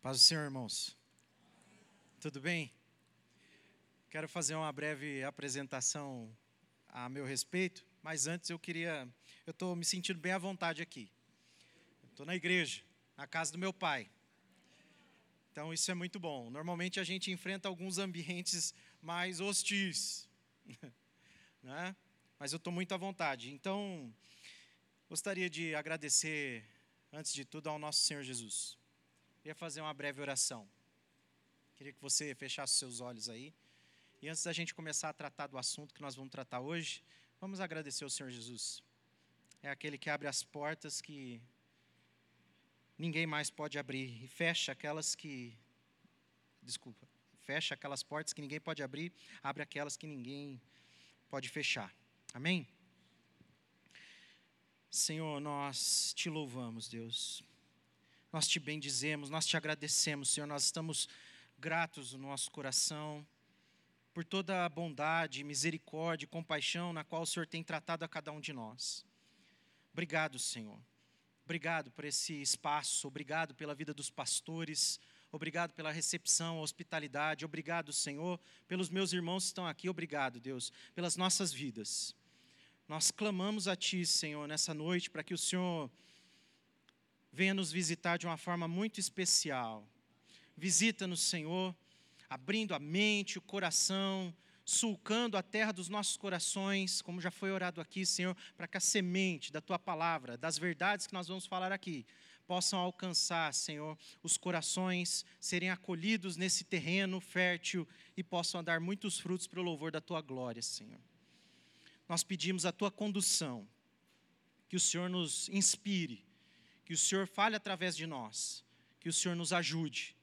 Paz do Senhor, irmãos. Tudo bem? Quero fazer uma breve apresentação a meu respeito, mas antes eu queria. Eu estou me sentindo bem à vontade aqui. Estou na igreja, na casa do meu pai. Então isso é muito bom. Normalmente a gente enfrenta alguns ambientes mais hostis, né? mas eu estou muito à vontade. Então, gostaria de agradecer, antes de tudo, ao nosso Senhor Jesus. Queria fazer uma breve oração. Queria que você fechasse seus olhos aí. E antes da gente começar a tratar do assunto que nós vamos tratar hoje, vamos agradecer ao Senhor Jesus. É aquele que abre as portas que ninguém mais pode abrir e fecha aquelas que desculpa, fecha aquelas portas que ninguém pode abrir, abre aquelas que ninguém pode fechar. Amém? Senhor, nós te louvamos, Deus. Nós te bendizemos, nós te agradecemos, Senhor. Nós estamos gratos no nosso coração por toda a bondade, misericórdia e compaixão na qual o Senhor tem tratado a cada um de nós. Obrigado, Senhor. Obrigado por esse espaço, obrigado pela vida dos pastores, obrigado pela recepção, a hospitalidade, obrigado, Senhor, pelos meus irmãos que estão aqui, obrigado, Deus, pelas nossas vidas. Nós clamamos a Ti, Senhor, nessa noite, para que o Senhor venha nos visitar de uma forma muito especial. Visita-nos, Senhor, abrindo a mente, o coração, sulcando a terra dos nossos corações, como já foi orado aqui, Senhor, para que a semente da tua palavra, das verdades que nós vamos falar aqui, possam alcançar, Senhor, os corações, serem acolhidos nesse terreno fértil e possam dar muitos frutos para o louvor da tua glória, Senhor. Nós pedimos a tua condução, que o Senhor nos inspire, que o Senhor fale através de nós, que o Senhor nos ajude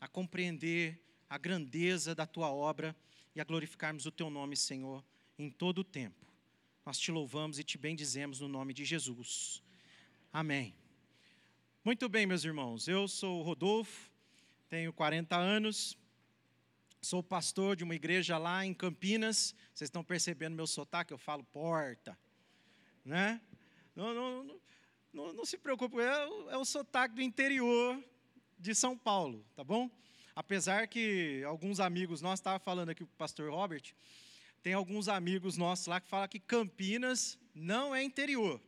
a compreender a grandeza da tua obra e a glorificarmos o teu nome, Senhor, em todo o tempo. Nós te louvamos e te bendizemos no nome de Jesus. Amém. Muito bem, meus irmãos. Eu sou o Rodolfo, tenho 40 anos, sou pastor de uma igreja lá em Campinas. Vocês estão percebendo meu sotaque? Eu falo porta, né? Não, não, não, não, não se preocupe, é, é o sotaque do interior de São Paulo, tá bom? Apesar que alguns amigos nossos, estava falando aqui com o pastor Robert, tem alguns amigos nossos lá que falam que Campinas não é interior,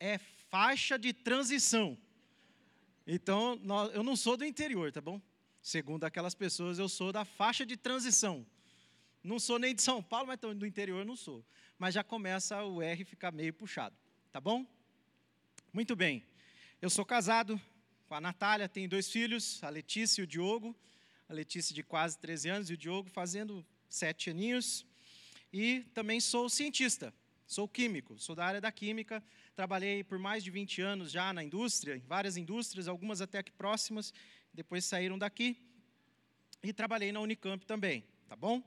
é faixa de transição. Então, nós, eu não sou do interior, tá bom? Segundo aquelas pessoas, eu sou da faixa de transição. Não sou nem de São Paulo, mas do interior não sou. Mas já começa o R ficar meio puxado, tá bom? Muito bem. Eu sou casado com a Natália, tenho dois filhos, a Letícia e o Diogo. A Letícia de quase 13 anos e o Diogo fazendo sete aninhos. E também sou cientista, sou químico, sou da área da química. Trabalhei por mais de 20 anos já na indústria, em várias indústrias, algumas até aqui próximas, depois saíram daqui. E trabalhei na Unicamp também, tá bom?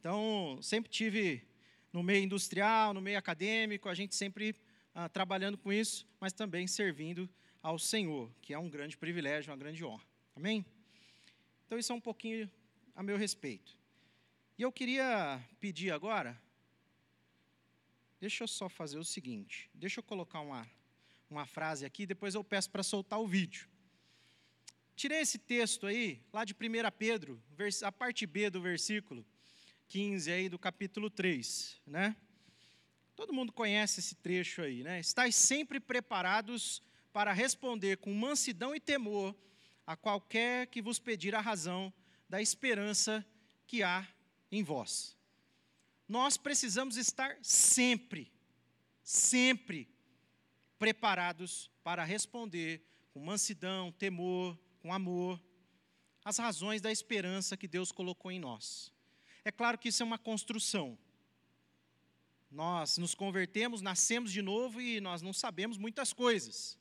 Então, sempre tive no meio industrial, no meio acadêmico, a gente sempre ah, trabalhando com isso, mas também servindo ao Senhor, que é um grande privilégio, uma grande honra. Amém? Então, isso é um pouquinho a meu respeito. E eu queria pedir agora, deixa eu só fazer o seguinte, deixa eu colocar uma, uma frase aqui, depois eu peço para soltar o vídeo. Tirei esse texto aí, lá de 1 Pedro, a parte B do versículo 15 aí do capítulo 3, né? Todo mundo conhece esse trecho aí, né? Estais sempre preparados para responder com mansidão e temor a qualquer que vos pedir a razão da esperança que há em vós. Nós precisamos estar sempre, sempre preparados para responder com mansidão, temor, com amor, as razões da esperança que Deus colocou em nós. É claro que isso é uma construção. Nós nos convertemos, nascemos de novo e nós não sabemos muitas coisas.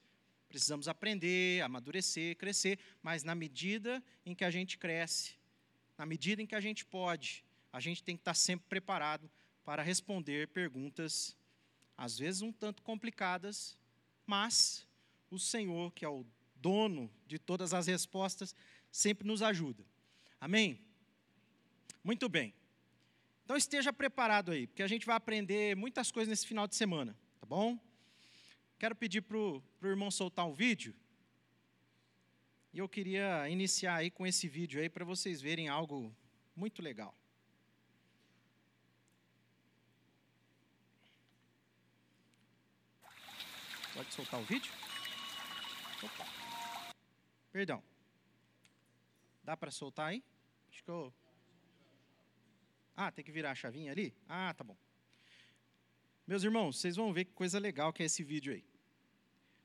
Precisamos aprender, amadurecer, crescer, mas na medida em que a gente cresce, na medida em que a gente pode, a gente tem que estar sempre preparado para responder perguntas, às vezes um tanto complicadas, mas o Senhor, que é o dono de todas as respostas, sempre nos ajuda. Amém? Muito bem. Então esteja preparado aí, porque a gente vai aprender muitas coisas nesse final de semana, tá bom? Quero pedir para o irmão soltar um vídeo. E eu queria iniciar aí com esse vídeo aí para vocês verem algo muito legal. Pode soltar o vídeo? Opa. Perdão. Dá para soltar aí? Acho que eu. Ah, tem que virar a chavinha ali? Ah, tá bom. Meus irmãos, vocês vão ver que coisa legal que é esse vídeo aí.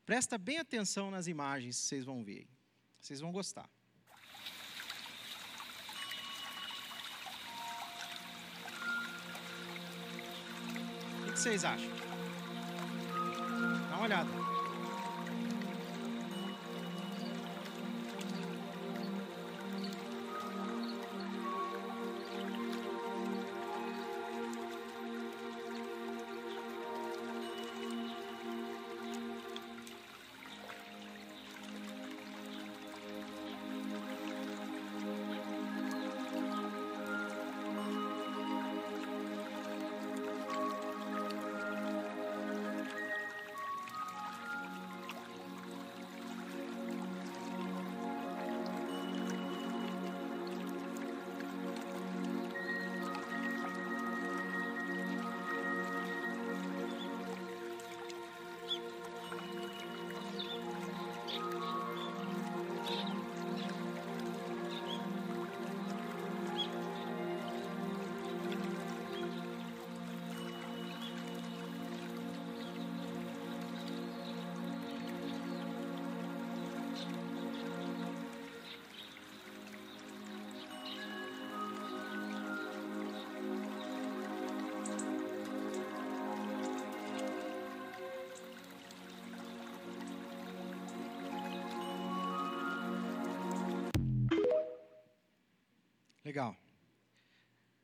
Presta bem atenção nas imagens que vocês vão ver. Vocês vão gostar. O que vocês acham? Dá uma olhada.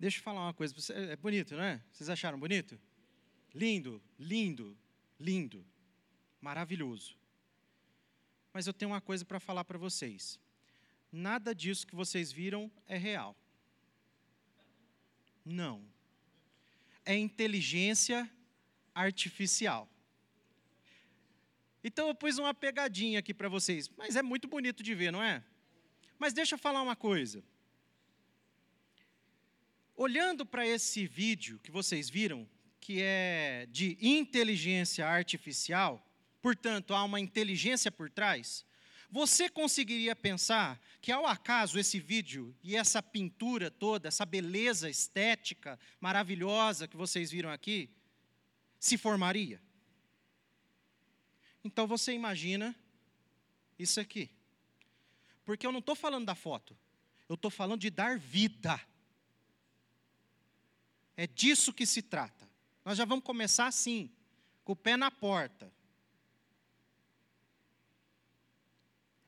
Deixa eu falar uma coisa. É bonito, não é? Vocês acharam bonito? Lindo, lindo, lindo. Maravilhoso. Mas eu tenho uma coisa para falar para vocês. Nada disso que vocês viram é real. Não. É inteligência artificial. Então eu pus uma pegadinha aqui para vocês. Mas é muito bonito de ver, não é? Mas deixa eu falar uma coisa. Olhando para esse vídeo que vocês viram, que é de inteligência artificial, portanto, há uma inteligência por trás, você conseguiria pensar que, ao acaso, esse vídeo e essa pintura toda, essa beleza estética maravilhosa que vocês viram aqui, se formaria? Então você imagina isso aqui. Porque eu não estou falando da foto, eu estou falando de dar vida. É disso que se trata. Nós já vamos começar assim, com o pé na porta.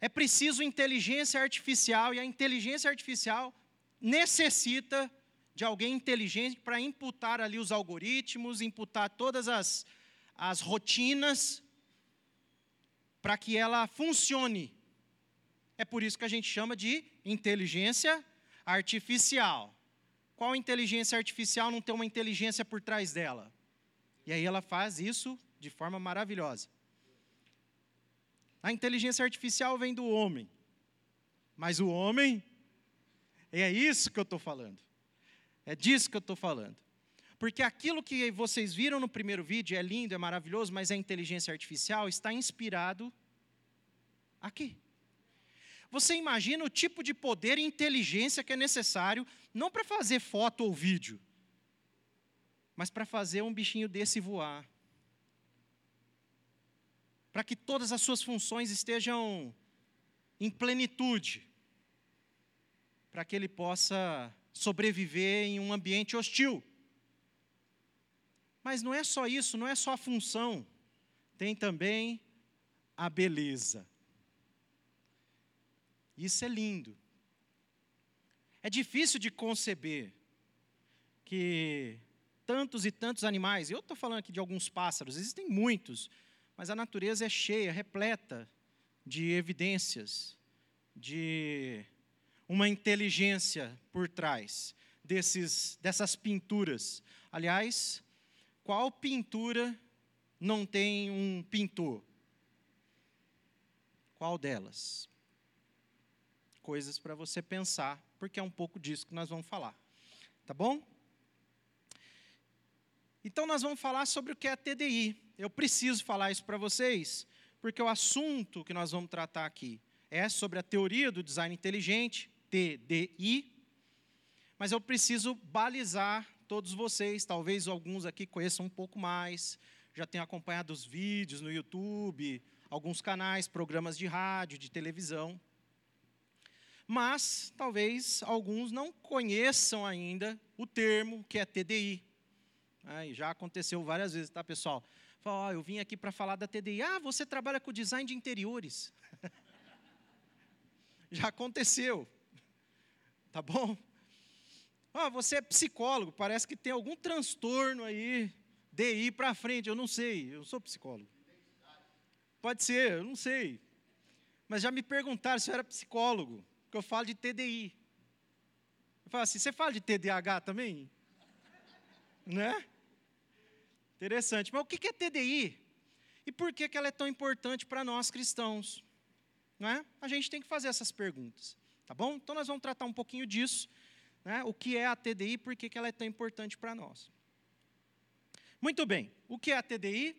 É preciso inteligência artificial e a inteligência artificial necessita de alguém inteligente para imputar ali os algoritmos, imputar todas as, as rotinas para que ela funcione. É por isso que a gente chama de inteligência artificial. Qual inteligência artificial não tem uma inteligência por trás dela? E aí ela faz isso de forma maravilhosa. A inteligência artificial vem do homem. Mas o homem, é isso que eu estou falando. É disso que eu estou falando. Porque aquilo que vocês viram no primeiro vídeo é lindo, é maravilhoso, mas a inteligência artificial está inspirado aqui. Você imagina o tipo de poder e inteligência que é necessário, não para fazer foto ou vídeo, mas para fazer um bichinho desse voar. Para que todas as suas funções estejam em plenitude. Para que ele possa sobreviver em um ambiente hostil. Mas não é só isso, não é só a função, tem também a beleza. Isso é lindo. É difícil de conceber que tantos e tantos animais, eu estou falando aqui de alguns pássaros, existem muitos, mas a natureza é cheia, repleta de evidências, de uma inteligência por trás desses, dessas pinturas. Aliás, qual pintura não tem um pintor? Qual delas? Coisas para você pensar, porque é um pouco disso que nós vamos falar. Tá bom? Então, nós vamos falar sobre o que é TDI. Eu preciso falar isso para vocês, porque o assunto que nós vamos tratar aqui é sobre a teoria do design inteligente, TDI, mas eu preciso balizar todos vocês, talvez alguns aqui conheçam um pouco mais, já tenham acompanhado os vídeos no YouTube, alguns canais, programas de rádio, de televisão. Mas talvez alguns não conheçam ainda o termo que é TDI. É, já aconteceu várias vezes, tá, pessoal? Fala, oh, eu vim aqui para falar da TDI. Ah, você trabalha com design de interiores. já aconteceu. Tá bom? Ah, você é psicólogo, parece que tem algum transtorno aí, DI para frente, eu não sei, eu sou psicólogo. Pode ser, eu não sei. Mas já me perguntaram se eu era psicólogo, porque eu falo de TDI. Eu falo assim, você fala de TDAH também? Né? Interessante. Mas o que é TDI? E por que ela é tão importante para nós cristãos? Não é? A gente tem que fazer essas perguntas. Tá bom? Então nós vamos tratar um pouquinho disso né, o que é a TDI e por que ela é tão importante para nós. Muito bem, o que é a TDI?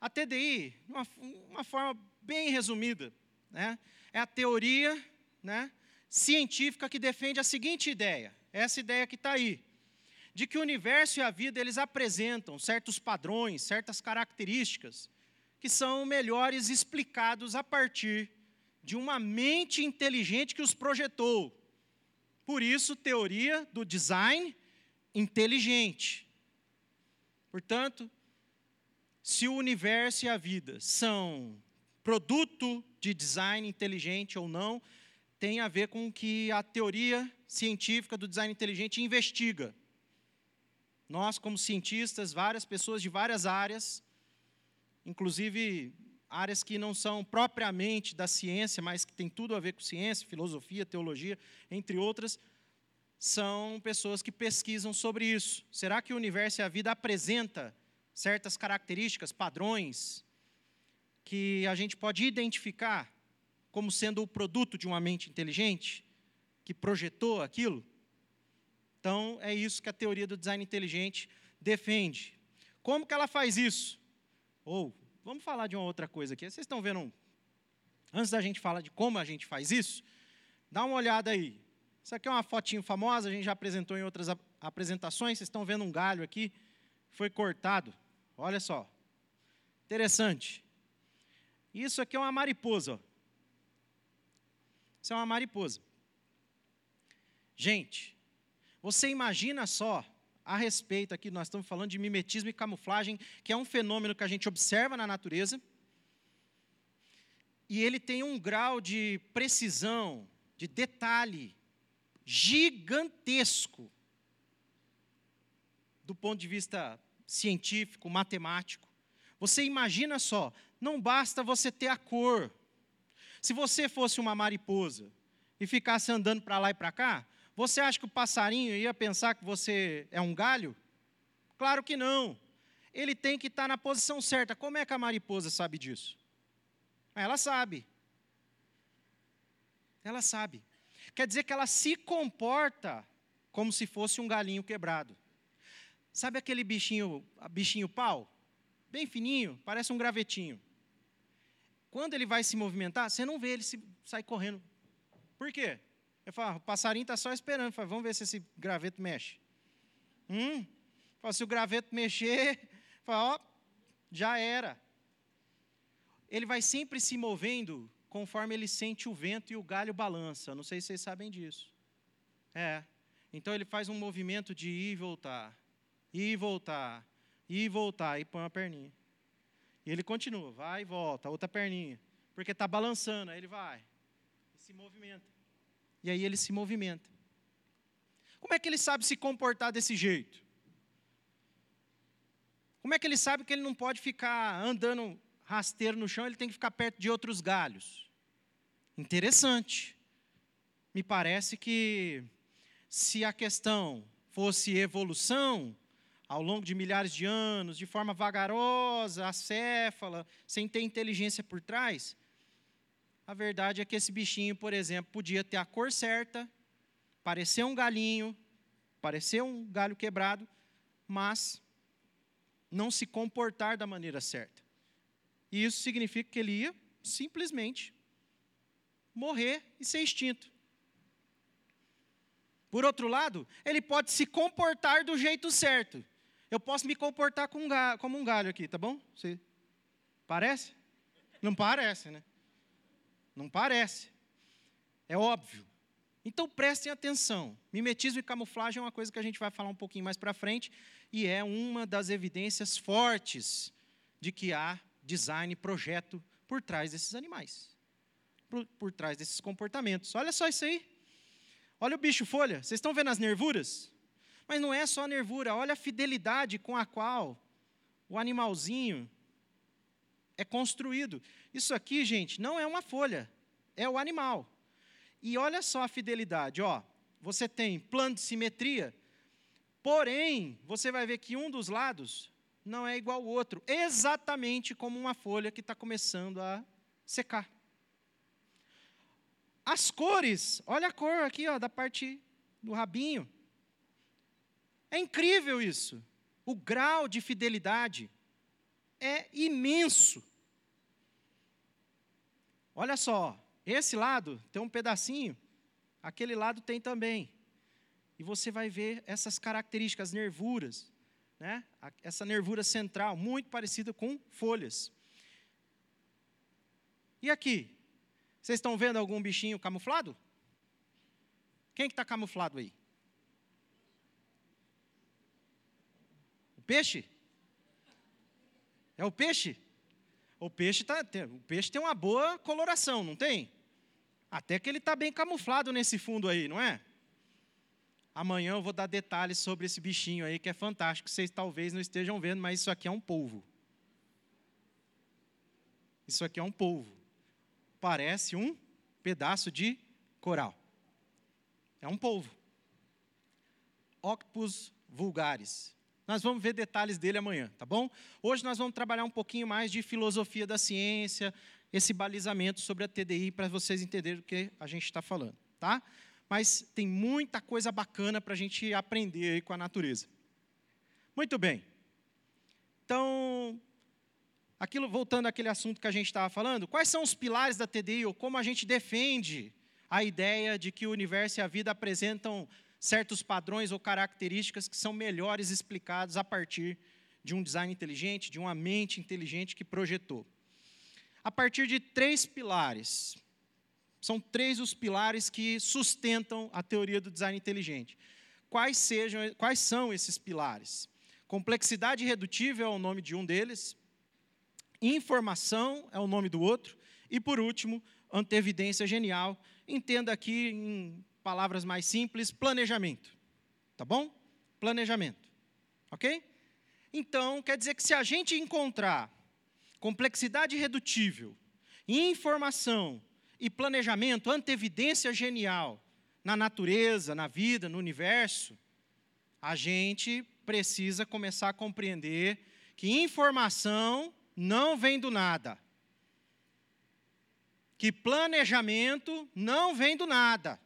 A TDI, uma, uma forma bem resumida, né, é a teoria né, científica que defende a seguinte ideia, essa ideia que está aí, de que o universo e a vida eles apresentam certos padrões, certas características que são melhores explicados a partir de uma mente inteligente que os projetou, por isso, teoria do design inteligente. Portanto, se o universo e a vida são produto de design inteligente ou não, tem a ver com o que a teoria científica do design inteligente investiga. Nós, como cientistas, várias pessoas de várias áreas, inclusive áreas que não são propriamente da ciência, mas que têm tudo a ver com ciência, filosofia, teologia, entre outras, são pessoas que pesquisam sobre isso. Será que o universo e a vida apresenta certas características, padrões que a gente pode identificar como sendo o produto de uma mente inteligente que projetou aquilo? Então, é isso que a teoria do design inteligente defende. Como que ela faz isso? Ou Vamos falar de uma outra coisa aqui. Vocês estão vendo, antes da gente falar de como a gente faz isso, dá uma olhada aí. Isso aqui é uma fotinho famosa, a gente já apresentou em outras apresentações. Vocês estão vendo um galho aqui, foi cortado. Olha só. Interessante. Isso aqui é uma mariposa. Ó. Isso é uma mariposa. Gente, você imagina só a respeito aqui, nós estamos falando de mimetismo e camuflagem, que é um fenômeno que a gente observa na natureza. E ele tem um grau de precisão, de detalhe gigantesco do ponto de vista científico, matemático. Você imagina só, não basta você ter a cor. Se você fosse uma mariposa e ficasse andando para lá e para cá, você acha que o passarinho ia pensar que você é um galho? Claro que não. Ele tem que estar na posição certa. Como é que a mariposa sabe disso? Ela sabe. Ela sabe. Quer dizer que ela se comporta como se fosse um galinho quebrado. Sabe aquele bichinho, bichinho pau? Bem fininho, parece um gravetinho. Quando ele vai se movimentar, você não vê ele se, sair correndo. Por quê? Eu falo, ah, o passarinho está só esperando. falo, vamos ver se esse graveto mexe. Hum? Falo, se o graveto mexer, falo, ó, já era. Ele vai sempre se movendo conforme ele sente o vento e o galho balança. Não sei se vocês sabem disso. É. Então ele faz um movimento de ir e voltar, ir e voltar, ir e voltar, e põe uma perninha. E ele continua, vai e volta, outra perninha. Porque está balançando, aí ele vai. E se movimenta. E aí ele se movimenta. Como é que ele sabe se comportar desse jeito? Como é que ele sabe que ele não pode ficar andando rasteiro no chão, ele tem que ficar perto de outros galhos? Interessante. Me parece que se a questão fosse evolução, ao longo de milhares de anos, de forma vagarosa, acéfala, sem ter inteligência por trás, a verdade é que esse bichinho, por exemplo, podia ter a cor certa, parecer um galinho, parecer um galho quebrado, mas não se comportar da maneira certa. E isso significa que ele ia simplesmente morrer e ser extinto. Por outro lado, ele pode se comportar do jeito certo. Eu posso me comportar como um galho, como um galho aqui, tá bom? Você parece? Não parece, né? Não parece. É óbvio. Então prestem atenção. Mimetismo e camuflagem é uma coisa que a gente vai falar um pouquinho mais para frente e é uma das evidências fortes de que há design, projeto por trás desses animais, por, por trás desses comportamentos. Olha só isso aí. Olha o bicho folha. Vocês estão vendo as nervuras? Mas não é só nervura, olha a fidelidade com a qual o animalzinho é construído. Isso aqui, gente, não é uma folha, é o animal. E olha só a fidelidade, ó. Você tem plano de simetria, porém, você vai ver que um dos lados não é igual ao outro, exatamente como uma folha que está começando a secar. As cores, olha a cor aqui, ó, da parte do rabinho. É incrível isso. O grau de fidelidade é imenso. Olha só, esse lado tem um pedacinho, aquele lado tem também. E você vai ver essas características, nervuras, né? essa nervura central, muito parecida com folhas. E aqui? Vocês estão vendo algum bichinho camuflado? Quem que está camuflado aí? Peixe? É o peixe? O peixe, tá, o peixe tem uma boa coloração, não tem? Até que ele está bem camuflado nesse fundo aí, não é? Amanhã eu vou dar detalhes sobre esse bichinho aí, que é fantástico. Vocês talvez não estejam vendo, mas isso aqui é um polvo. Isso aqui é um polvo. Parece um pedaço de coral. É um polvo. Octopus vulgaris. Nós vamos ver detalhes dele amanhã, tá bom? Hoje nós vamos trabalhar um pouquinho mais de filosofia da ciência, esse balizamento sobre a TDI para vocês entenderem o que a gente está falando, tá? Mas tem muita coisa bacana para a gente aprender aí com a natureza. Muito bem. Então, aquilo, voltando àquele assunto que a gente estava falando, quais são os pilares da TDI ou como a gente defende a ideia de que o universo e a vida apresentam certos padrões ou características que são melhores explicados a partir de um design inteligente, de uma mente inteligente que projetou. A partir de três pilares. São três os pilares que sustentam a teoria do design inteligente. Quais, sejam, quais são esses pilares? Complexidade redutível é o nome de um deles, informação é o nome do outro, e por último, antevidência genial. Entenda aqui em palavras mais simples, planejamento. Tá bom? Planejamento. Ok? Então, quer dizer que se a gente encontrar complexidade irredutível, informação e planejamento, antevidência genial na natureza, na vida, no universo, a gente precisa começar a compreender que informação não vem do nada. Que planejamento não vem do nada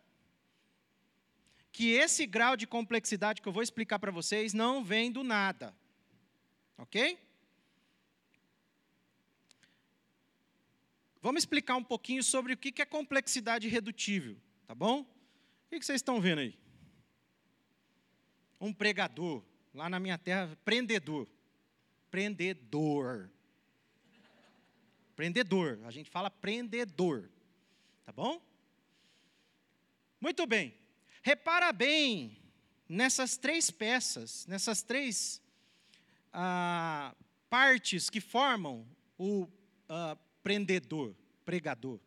que esse grau de complexidade que eu vou explicar para vocês não vem do nada. Ok? Vamos explicar um pouquinho sobre o que é complexidade redutível, tá bom? O que vocês estão vendo aí? Um pregador, lá na minha terra, prendedor. Prendedor. Prendedor, a gente fala prendedor, tá bom? Muito bem. Repara bem nessas três peças, nessas três ah, partes que formam o ah, prendedor, pregador.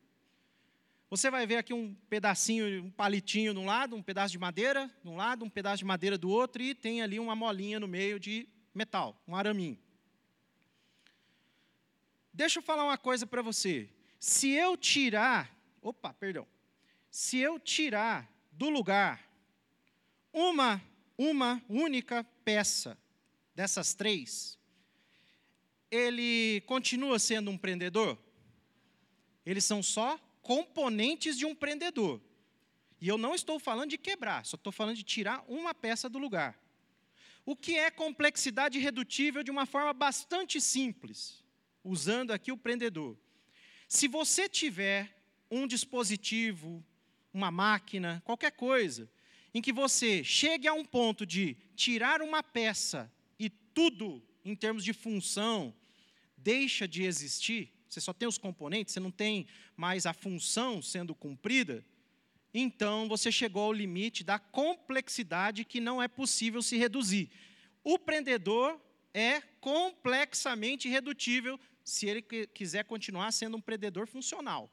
Você vai ver aqui um pedacinho, um palitinho de um lado, um pedaço de madeira de um lado, um pedaço de madeira do outro, e tem ali uma molinha no meio de metal, um araminho. Deixa eu falar uma coisa para você. Se eu tirar, opa, perdão. Se eu tirar do lugar uma, uma única peça dessas três, ele continua sendo um prendedor? Eles são só componentes de um prendedor. E eu não estou falando de quebrar, só estou falando de tirar uma peça do lugar. O que é complexidade redutível de uma forma bastante simples, usando aqui o prendedor. Se você tiver um dispositivo, uma máquina, qualquer coisa, em que você chegue a um ponto de tirar uma peça e tudo, em termos de função, deixa de existir, você só tem os componentes, você não tem mais a função sendo cumprida, então você chegou ao limite da complexidade que não é possível se reduzir. O prendedor é complexamente redutível se ele quiser continuar sendo um prendedor funcional.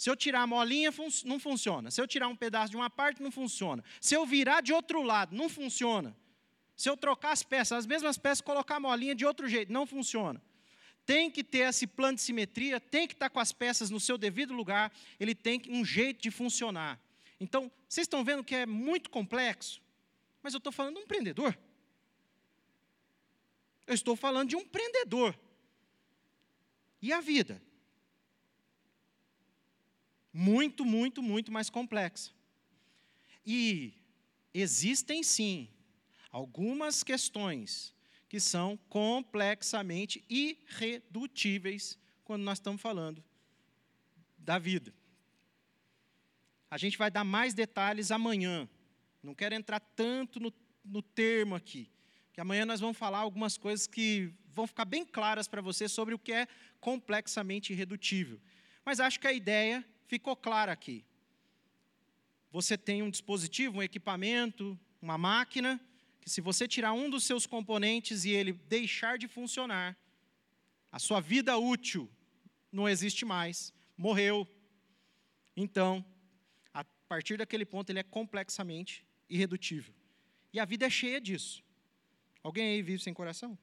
Se eu tirar a molinha, não funciona. Se eu tirar um pedaço de uma parte, não funciona. Se eu virar de outro lado, não funciona. Se eu trocar as peças, as mesmas peças, colocar a molinha de outro jeito, não funciona tem que ter esse plano de simetria, tem que estar com as peças no seu devido lugar, ele tem um jeito de funcionar. Então, vocês estão vendo que é muito complexo, mas eu estou falando de um empreendedor. Eu estou falando de um empreendedor. E a vida? Muito, muito, muito mais complexa. E existem sim algumas questões que são complexamente irredutíveis quando nós estamos falando da vida. A gente vai dar mais detalhes amanhã. Não quero entrar tanto no, no termo aqui, que amanhã nós vamos falar algumas coisas que vão ficar bem claras para você sobre o que é complexamente irredutível. Mas acho que a ideia ficou clara aqui. Você tem um dispositivo, um equipamento, uma máquina, que se você tirar um dos seus componentes e ele deixar de funcionar, a sua vida útil não existe mais, morreu. Então, a partir daquele ponto, ele é complexamente irredutível. E a vida é cheia disso. Alguém aí vive sem coração?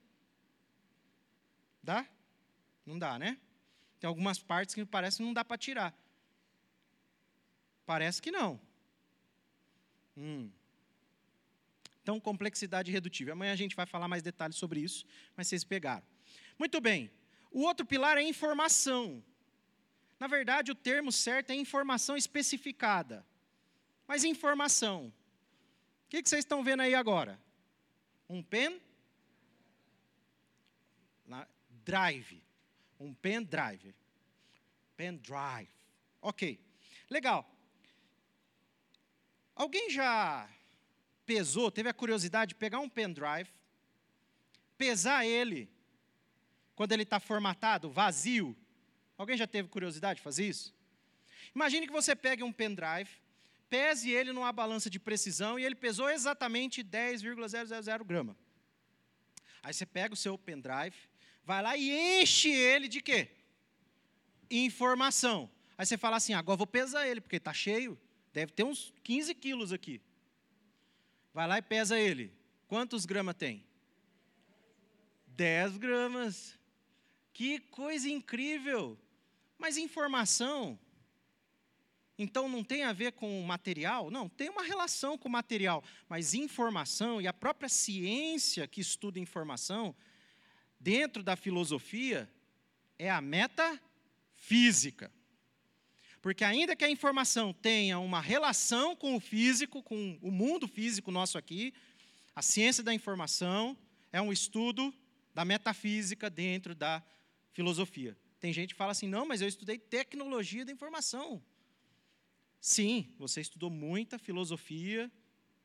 Dá? Não dá, né? Tem algumas partes que parece que não dá para tirar. Parece que não. Hum. Então, complexidade redutível. Amanhã a gente vai falar mais detalhes sobre isso, mas vocês pegaram. Muito bem. O outro pilar é informação. Na verdade, o termo certo é informação especificada. Mas informação. O que, vocês estão vendo aí agora? Um pen? Drive. Um pen drive. Pen drive. Ok. Legal. Alguém já pesou, teve a curiosidade de pegar um pendrive, pesar ele, quando ele está formatado, vazio. Alguém já teve curiosidade de fazer isso? Imagine que você pegue um pendrive, pese ele numa balança de precisão e ele pesou exatamente 10,000 grama. Aí você pega o seu pendrive, vai lá e enche ele de quê? Informação. Aí você fala assim, agora vou pesar ele, porque está cheio, deve ter uns 15 quilos aqui. Vai lá e pesa ele. Quantos gramas tem? 10 gramas. Que coisa incrível! Mas informação, então não tem a ver com material? Não, tem uma relação com o material, mas informação e a própria ciência que estuda informação, dentro da filosofia, é a metafísica. Porque ainda que a informação tenha uma relação com o físico, com o mundo físico nosso aqui, a ciência da informação é um estudo da metafísica dentro da filosofia. Tem gente que fala assim: "Não, mas eu estudei tecnologia da informação". Sim, você estudou muita filosofia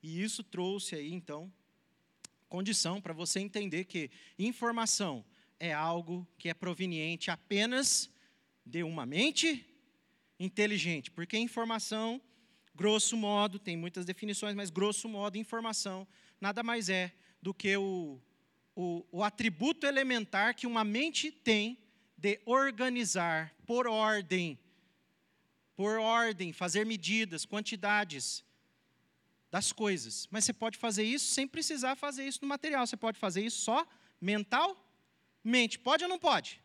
e isso trouxe aí então condição para você entender que informação é algo que é proveniente apenas de uma mente inteligente, porque informação, grosso modo, tem muitas definições, mas grosso modo, informação nada mais é do que o, o, o atributo elementar que uma mente tem de organizar por ordem, por ordem, fazer medidas, quantidades das coisas. Mas você pode fazer isso sem precisar fazer isso no material. Você pode fazer isso só mentalmente. Pode ou não pode?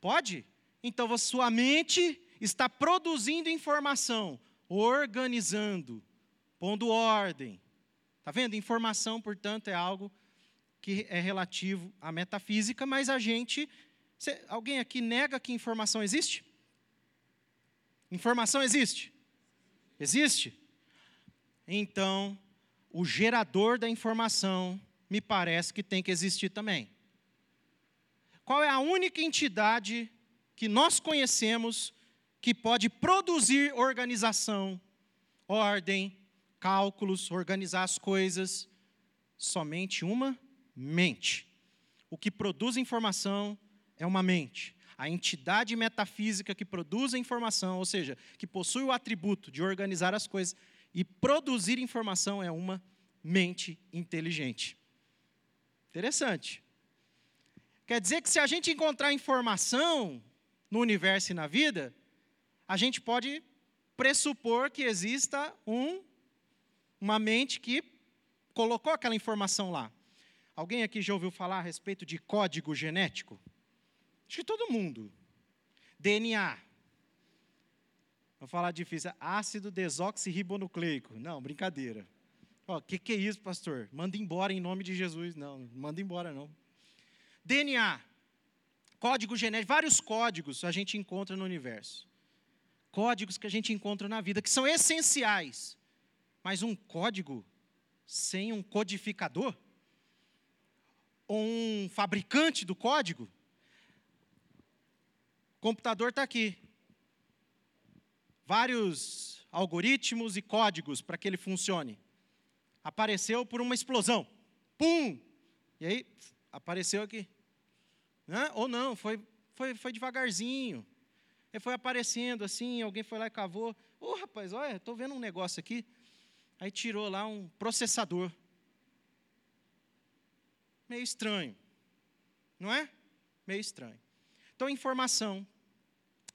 Pode? Então, sua mente está produzindo informação, organizando, pondo ordem. Está vendo? Informação, portanto, é algo que é relativo à metafísica, mas a gente. alguém aqui nega que informação existe? Informação existe? Existe? Então, o gerador da informação me parece que tem que existir também. Qual é a única entidade que nós conhecemos que pode produzir organização, ordem, cálculos, organizar as coisas? Somente uma mente. O que produz informação é uma mente. A entidade metafísica que produz a informação, ou seja, que possui o atributo de organizar as coisas e produzir informação, é uma mente inteligente. Interessante. Quer dizer que se a gente encontrar informação no universo e na vida, a gente pode pressupor que exista um, uma mente que colocou aquela informação lá. Alguém aqui já ouviu falar a respeito de código genético? Acho que todo mundo. DNA. Vou falar difícil. Ácido desoxirribonucleico. Não, brincadeira. O que, que é isso, pastor? Manda embora em nome de Jesus. Não, não manda embora não. DNA. Código genético. Vários códigos a gente encontra no universo. Códigos que a gente encontra na vida, que são essenciais. Mas um código sem um codificador? um fabricante do código, o computador está aqui. Vários algoritmos e códigos para que ele funcione. Apareceu por uma explosão. Pum! E aí, apareceu aqui. Hã? Ou não, foi, foi, foi devagarzinho. Ele foi aparecendo assim, alguém foi lá e cavou. Ô oh, rapaz, olha, estou vendo um negócio aqui. Aí tirou lá um processador meio estranho. Não é? Meio estranho. Então, informação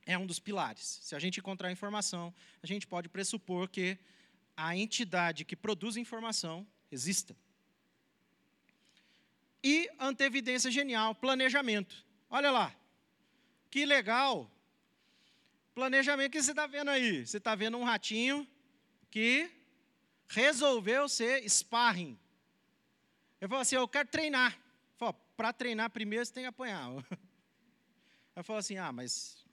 é um dos pilares. Se a gente encontrar informação, a gente pode pressupor que a entidade que produz informação exista. E antevidência genial, planejamento. Olha lá, que legal. Planejamento que você está vendo aí? Você está vendo um ratinho que resolveu ser sparring. Eu falo assim, eu quero treinar. Para treinar primeiro você tem que apanhar. Eu falo assim, ah, mas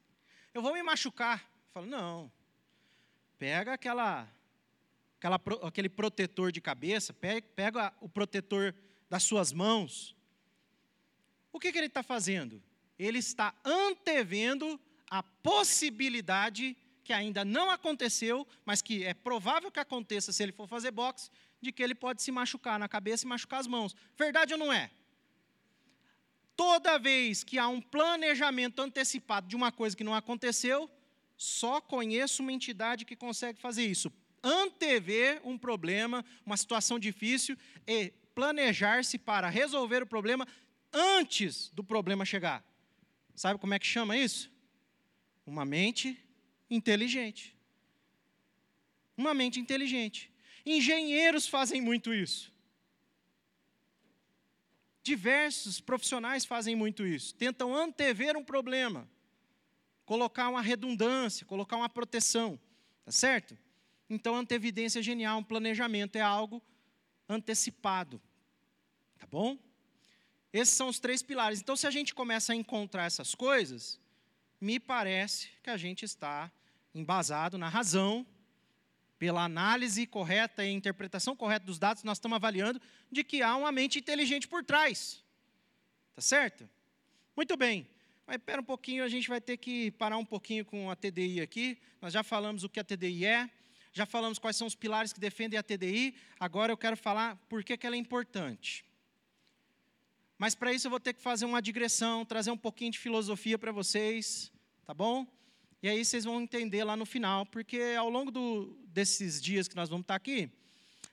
eu vou me machucar. Eu falo, não. Pega aquela, aquela, aquele protetor de cabeça, pega, pega o protetor das suas mãos. O que, que ele está fazendo? Ele está antevendo a possibilidade que ainda não aconteceu, mas que é provável que aconteça se ele for fazer boxe, de que ele pode se machucar na cabeça e machucar as mãos. Verdade ou não é? Toda vez que há um planejamento antecipado de uma coisa que não aconteceu, só conheço uma entidade que consegue fazer isso. Antever um problema, uma situação difícil e planejar-se para resolver o problema antes do problema chegar. Sabe como é que chama isso? Uma mente inteligente. Uma mente inteligente. Engenheiros fazem muito isso. Diversos profissionais fazem muito isso. Tentam antever um problema, colocar uma redundância, colocar uma proteção. Tá certo? Então, antevidência é genial, um planejamento é algo antecipado. Tá bom? Esses são os três pilares. Então, se a gente começa a encontrar essas coisas, me parece que a gente está embasado na razão pela análise correta e interpretação correta dos dados, nós estamos avaliando de que há uma mente inteligente por trás. Tá certo? Muito bem. Mas espera um pouquinho, a gente vai ter que parar um pouquinho com a TDI aqui. Nós já falamos o que a TDI é, já falamos quais são os pilares que defendem a TDI. Agora eu quero falar por que, que ela é importante. Mas para isso eu vou ter que fazer uma digressão, trazer um pouquinho de filosofia para vocês, tá bom? E aí vocês vão entender lá no final, porque ao longo do, desses dias que nós vamos estar aqui,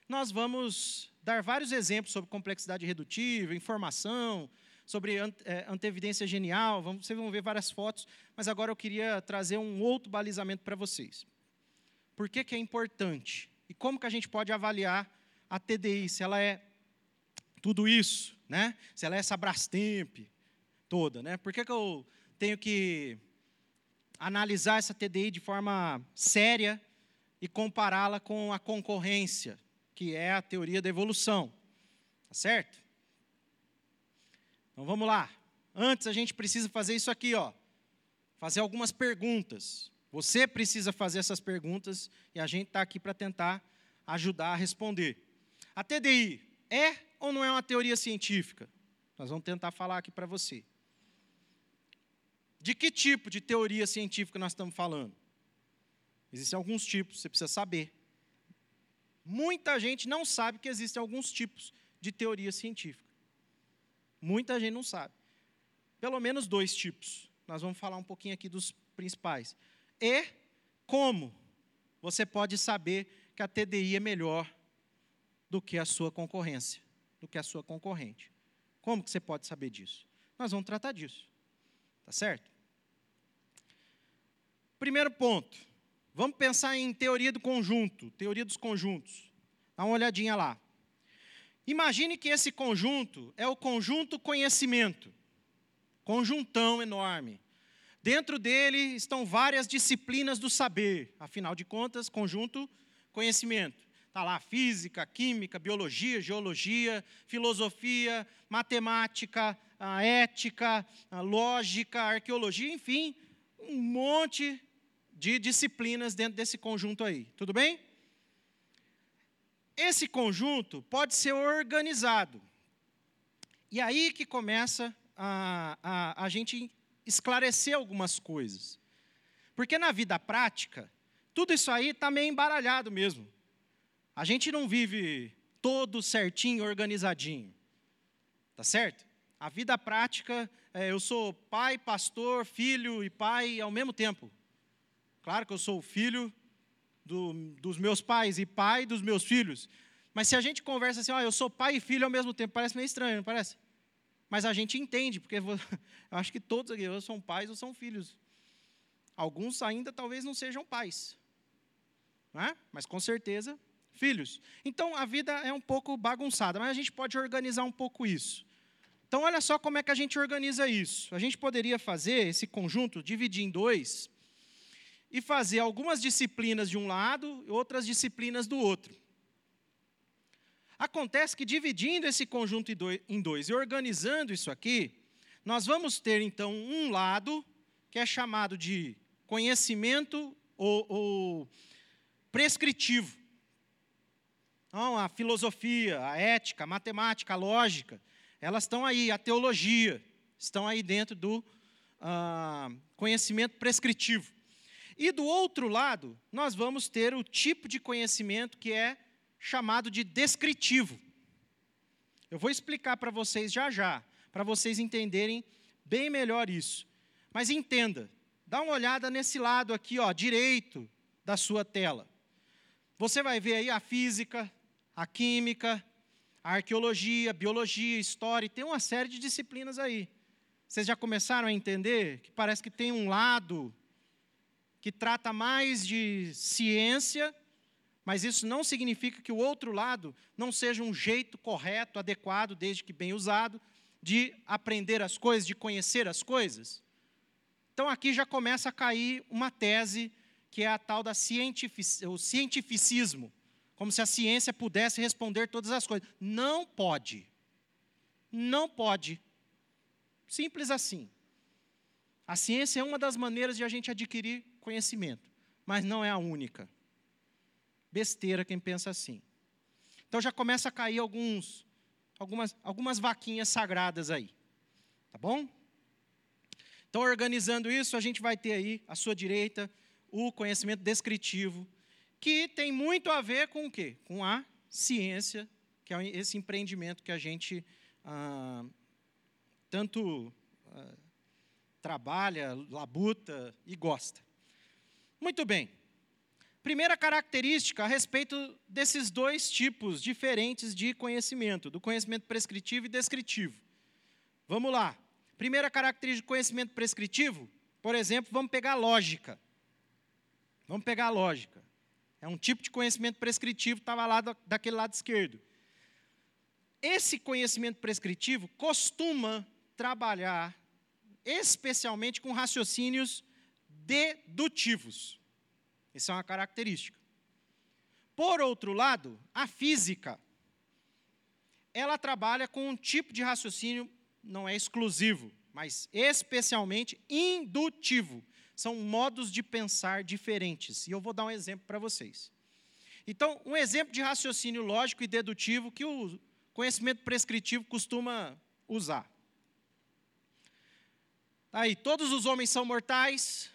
nós vamos dar vários exemplos sobre complexidade redutiva, informação, sobre é, antevidência genial, vamos, vocês vão ver várias fotos, mas agora eu queria trazer um outro balizamento para vocês. Por que, que é importante? E como que a gente pode avaliar a TDI, se ela é tudo isso, né? se ela é essa Brastemp toda. Né? Por que, que eu tenho que analisar essa TDI de forma séria e compará-la com a concorrência, que é a teoria da evolução. Tá certo? Então vamos lá. Antes a gente precisa fazer isso aqui, ó. Fazer algumas perguntas. Você precisa fazer essas perguntas e a gente está aqui para tentar ajudar a responder. A TDI é ou não é uma teoria científica? Nós vamos tentar falar aqui para você. De que tipo de teoria científica nós estamos falando? Existem alguns tipos, você precisa saber. Muita gente não sabe que existem alguns tipos de teoria científica. Muita gente não sabe. Pelo menos dois tipos. Nós vamos falar um pouquinho aqui dos principais. E como você pode saber que a TDI é melhor do que a sua concorrência, do que a sua concorrente. Como que você pode saber disso? Nós vamos tratar disso. Tá certo? Primeiro ponto. Vamos pensar em teoria do conjunto, teoria dos conjuntos. Dá uma olhadinha lá. Imagine que esse conjunto é o conjunto conhecimento. Conjuntão enorme. Dentro dele estão várias disciplinas do saber. Afinal de contas, conjunto conhecimento. Está lá física, química, biologia, geologia, filosofia, matemática, ética, lógica, arqueologia, enfim, um monte de disciplinas dentro desse conjunto aí. Tudo bem? Esse conjunto pode ser organizado. E aí que começa a, a, a gente esclarecer algumas coisas. Porque na vida prática, tudo isso aí está meio embaralhado mesmo. A gente não vive todo certinho, organizadinho. Tá certo? A vida prática, é, eu sou pai, pastor, filho e pai ao mesmo tempo. Claro que eu sou filho do, dos meus pais e pai dos meus filhos. Mas se a gente conversa assim, ó, eu sou pai e filho ao mesmo tempo, parece meio estranho, não parece? Mas a gente entende, porque eu acho que todos aqui ou são pais ou são filhos. Alguns ainda talvez não sejam pais. Não é? Mas com certeza, filhos. Então a vida é um pouco bagunçada, mas a gente pode organizar um pouco isso. Então olha só como é que a gente organiza isso. A gente poderia fazer esse conjunto, dividir em dois, e fazer algumas disciplinas de um lado e outras disciplinas do outro. Acontece que dividindo esse conjunto em dois e organizando isso aqui, nós vamos ter então um lado que é chamado de conhecimento ou, ou prescritivo. A filosofia, a ética, a matemática, a lógica, elas estão aí, a teologia, estão aí dentro do ah, conhecimento prescritivo. E do outro lado, nós vamos ter o tipo de conhecimento que é chamado de descritivo. Eu vou explicar para vocês já já, para vocês entenderem bem melhor isso. Mas entenda, dá uma olhada nesse lado aqui, ó, direito da sua tela. Você vai ver aí a física, a química, a arqueologia, a biologia, a história, tem uma série de disciplinas aí. Vocês já começaram a entender que parece que tem um lado que trata mais de ciência, mas isso não significa que o outro lado não seja um jeito correto, adequado, desde que bem usado, de aprender as coisas, de conhecer as coisas. Então aqui já começa a cair uma tese que é a tal da cientific, o cientificismo, como se a ciência pudesse responder todas as coisas. Não pode. Não pode. Simples assim. A ciência é uma das maneiras de a gente adquirir conhecimento, mas não é a única. Besteira quem pensa assim. Então já começa a cair alguns, algumas, algumas vaquinhas sagradas aí. Tá bom? Então, organizando isso, a gente vai ter aí, à sua direita, o conhecimento descritivo, que tem muito a ver com o quê? Com a ciência, que é esse empreendimento que a gente ah, tanto ah, trabalha, labuta e gosta. Muito bem. Primeira característica a respeito desses dois tipos diferentes de conhecimento, do conhecimento prescritivo e descritivo. Vamos lá. Primeira característica do conhecimento prescritivo, por exemplo, vamos pegar lógica. Vamos pegar lógica. É um tipo de conhecimento prescritivo, estava lá daquele lado esquerdo. Esse conhecimento prescritivo costuma trabalhar especialmente com raciocínios dedutivos. Isso é uma característica. Por outro lado, a física, ela trabalha com um tipo de raciocínio, não é exclusivo, mas especialmente indutivo. São modos de pensar diferentes. E eu vou dar um exemplo para vocês. Então, um exemplo de raciocínio lógico e dedutivo que o conhecimento prescritivo costuma usar. Tá aí, todos os homens são mortais.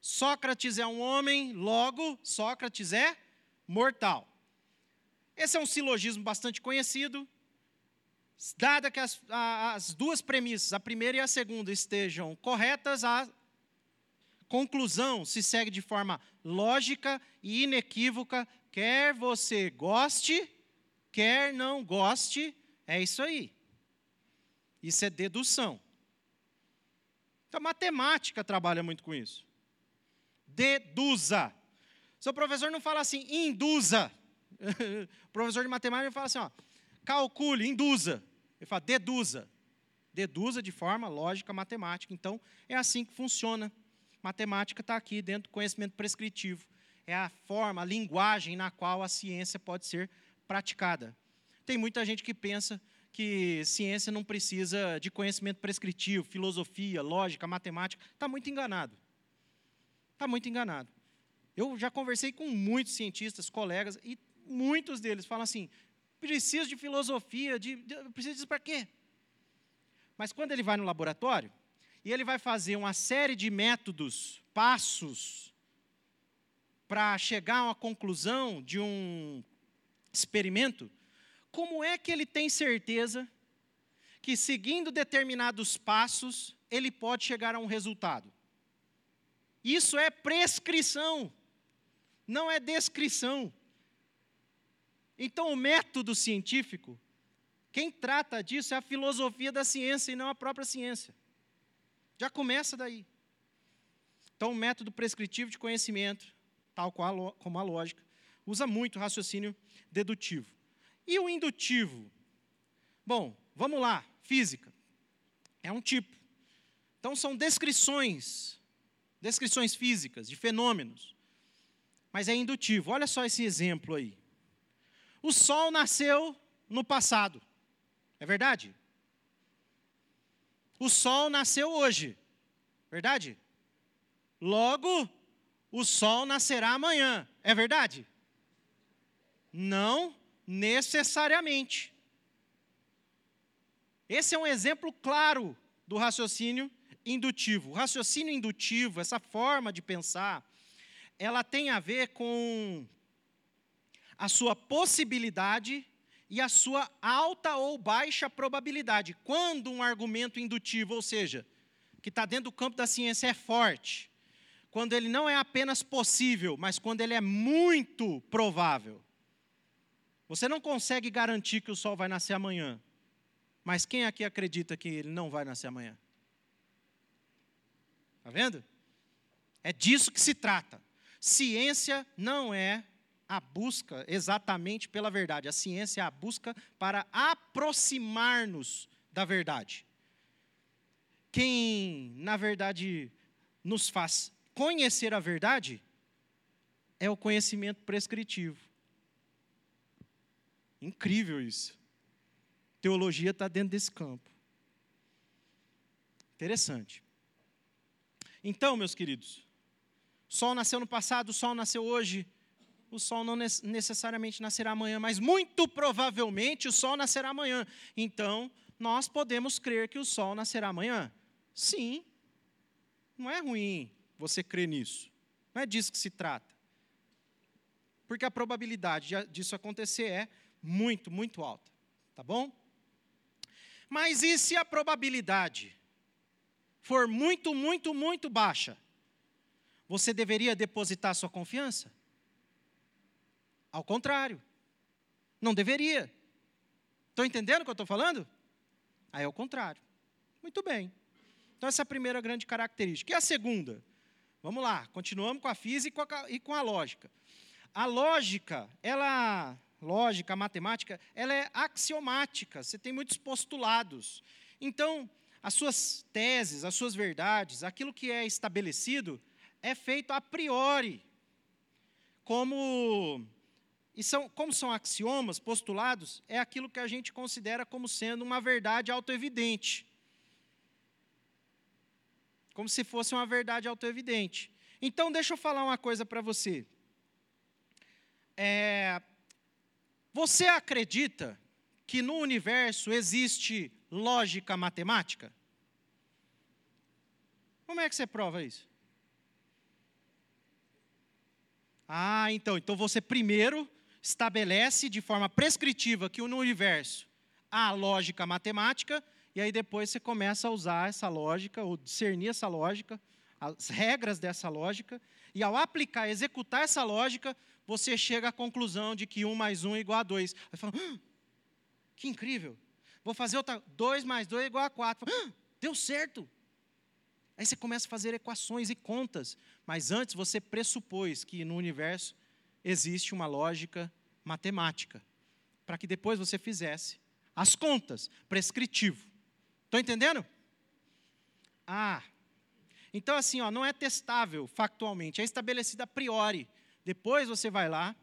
Sócrates é um homem, logo, Sócrates é mortal. Esse é um silogismo bastante conhecido. Dada que as, as duas premissas, a primeira e a segunda, estejam corretas, a conclusão se segue de forma lógica e inequívoca, quer você goste, quer não goste, é isso aí. Isso é dedução. Então, a matemática trabalha muito com isso. Deduza. Seu professor não fala assim, induza. o professor de matemática fala assim, ó, calcule, induza. Ele fala, deduza. Deduza de forma lógica matemática. Então, é assim que funciona. Matemática está aqui dentro do conhecimento prescritivo. É a forma, a linguagem na qual a ciência pode ser praticada. Tem muita gente que pensa que ciência não precisa de conhecimento prescritivo, filosofia, lógica, matemática. Está muito enganado. Está muito enganado. Eu já conversei com muitos cientistas, colegas, e muitos deles falam assim: preciso de filosofia, de, de preciso disso para quê? Mas quando ele vai no laboratório, e ele vai fazer uma série de métodos, passos, para chegar a uma conclusão de um experimento, como é que ele tem certeza que seguindo determinados passos ele pode chegar a um resultado? Isso é prescrição, não é descrição. Então, o método científico, quem trata disso é a filosofia da ciência e não a própria ciência. Já começa daí. Então, o método prescritivo de conhecimento, tal como a lógica, usa muito raciocínio dedutivo. E o indutivo? Bom, vamos lá, física. É um tipo. Então, são descrições, descrições físicas de fenômenos. Mas é indutivo. Olha só esse exemplo aí. O sol nasceu no passado. É verdade? O sol nasceu hoje. Verdade? Logo, o sol nascerá amanhã. É verdade? Não necessariamente. Esse é um exemplo claro do raciocínio indutivo. O raciocínio indutivo, essa forma de pensar, ela tem a ver com a sua possibilidade e a sua alta ou baixa probabilidade. Quando um argumento indutivo, ou seja, que está dentro do campo da ciência, é forte, quando ele não é apenas possível, mas quando ele é muito provável. Você não consegue garantir que o sol vai nascer amanhã, mas quem aqui acredita que ele não vai nascer amanhã? Está vendo? É disso que se trata. Ciência não é a busca exatamente pela verdade. A ciência é a busca para aproximar-nos da verdade. Quem, na verdade, nos faz conhecer a verdade é o conhecimento prescritivo. Incrível isso. Teologia está dentro desse campo. Interessante. Então, meus queridos, sol nasceu no passado, o sol nasceu hoje, o sol não necessariamente nascerá amanhã, mas muito provavelmente o sol nascerá amanhã. Então, nós podemos crer que o sol nascerá amanhã? Sim. Não é ruim você crer nisso. Não é disso que se trata. Porque a probabilidade disso acontecer é muito, muito alta. Tá bom? Mas e se a probabilidade for muito, muito, muito baixa? Você deveria depositar sua confiança? Ao contrário. Não deveria. Estão entendendo o que eu estou falando? Aí é o contrário. Muito bem. Então, essa é a primeira grande característica. E a segunda? Vamos lá, continuamos com a física e com a lógica. A lógica, ela, lógica, a matemática, ela é axiomática, você tem muitos postulados. Então, as suas teses, as suas verdades, aquilo que é estabelecido, é feito a priori, como e são, como são axiomas, postulados, é aquilo que a gente considera como sendo uma verdade autoevidente. como se fosse uma verdade autoevidente. Então, deixa eu falar uma coisa para você. É, você acredita que no universo existe lógica matemática? Como é que você prova isso? Ah, então, então você primeiro estabelece de forma prescritiva que no universo há lógica matemática, e aí depois você começa a usar essa lógica, ou discernir essa lógica, as regras dessa lógica, e ao aplicar, executar essa lógica, você chega à conclusão de que 1 mais 1 é igual a 2. Aí fala, ah, que incrível. Vou fazer outra, 2 mais 2 é igual a 4. Fala, ah, deu certo. Aí você começa a fazer equações e contas, mas antes você pressupôs que no universo existe uma lógica matemática, para que depois você fizesse as contas, prescritivo. Estão entendendo? Ah, então assim, ó, não é testável factualmente, é estabelecido a priori. Depois você vai lá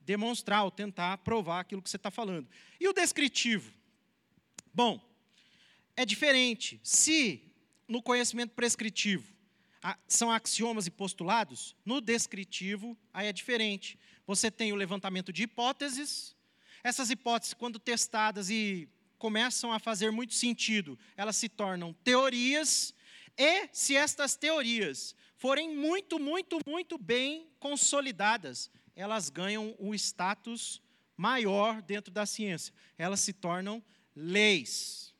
demonstrar ou tentar provar aquilo que você está falando. E o descritivo? Bom, é diferente. Se no conhecimento prescritivo são axiomas e postulados, no descritivo aí é diferente. Você tem o levantamento de hipóteses. Essas hipóteses, quando testadas e começam a fazer muito sentido, elas se tornam teorias. E se estas teorias forem muito, muito, muito bem consolidadas, elas ganham um status maior dentro da ciência. Elas se tornam leis.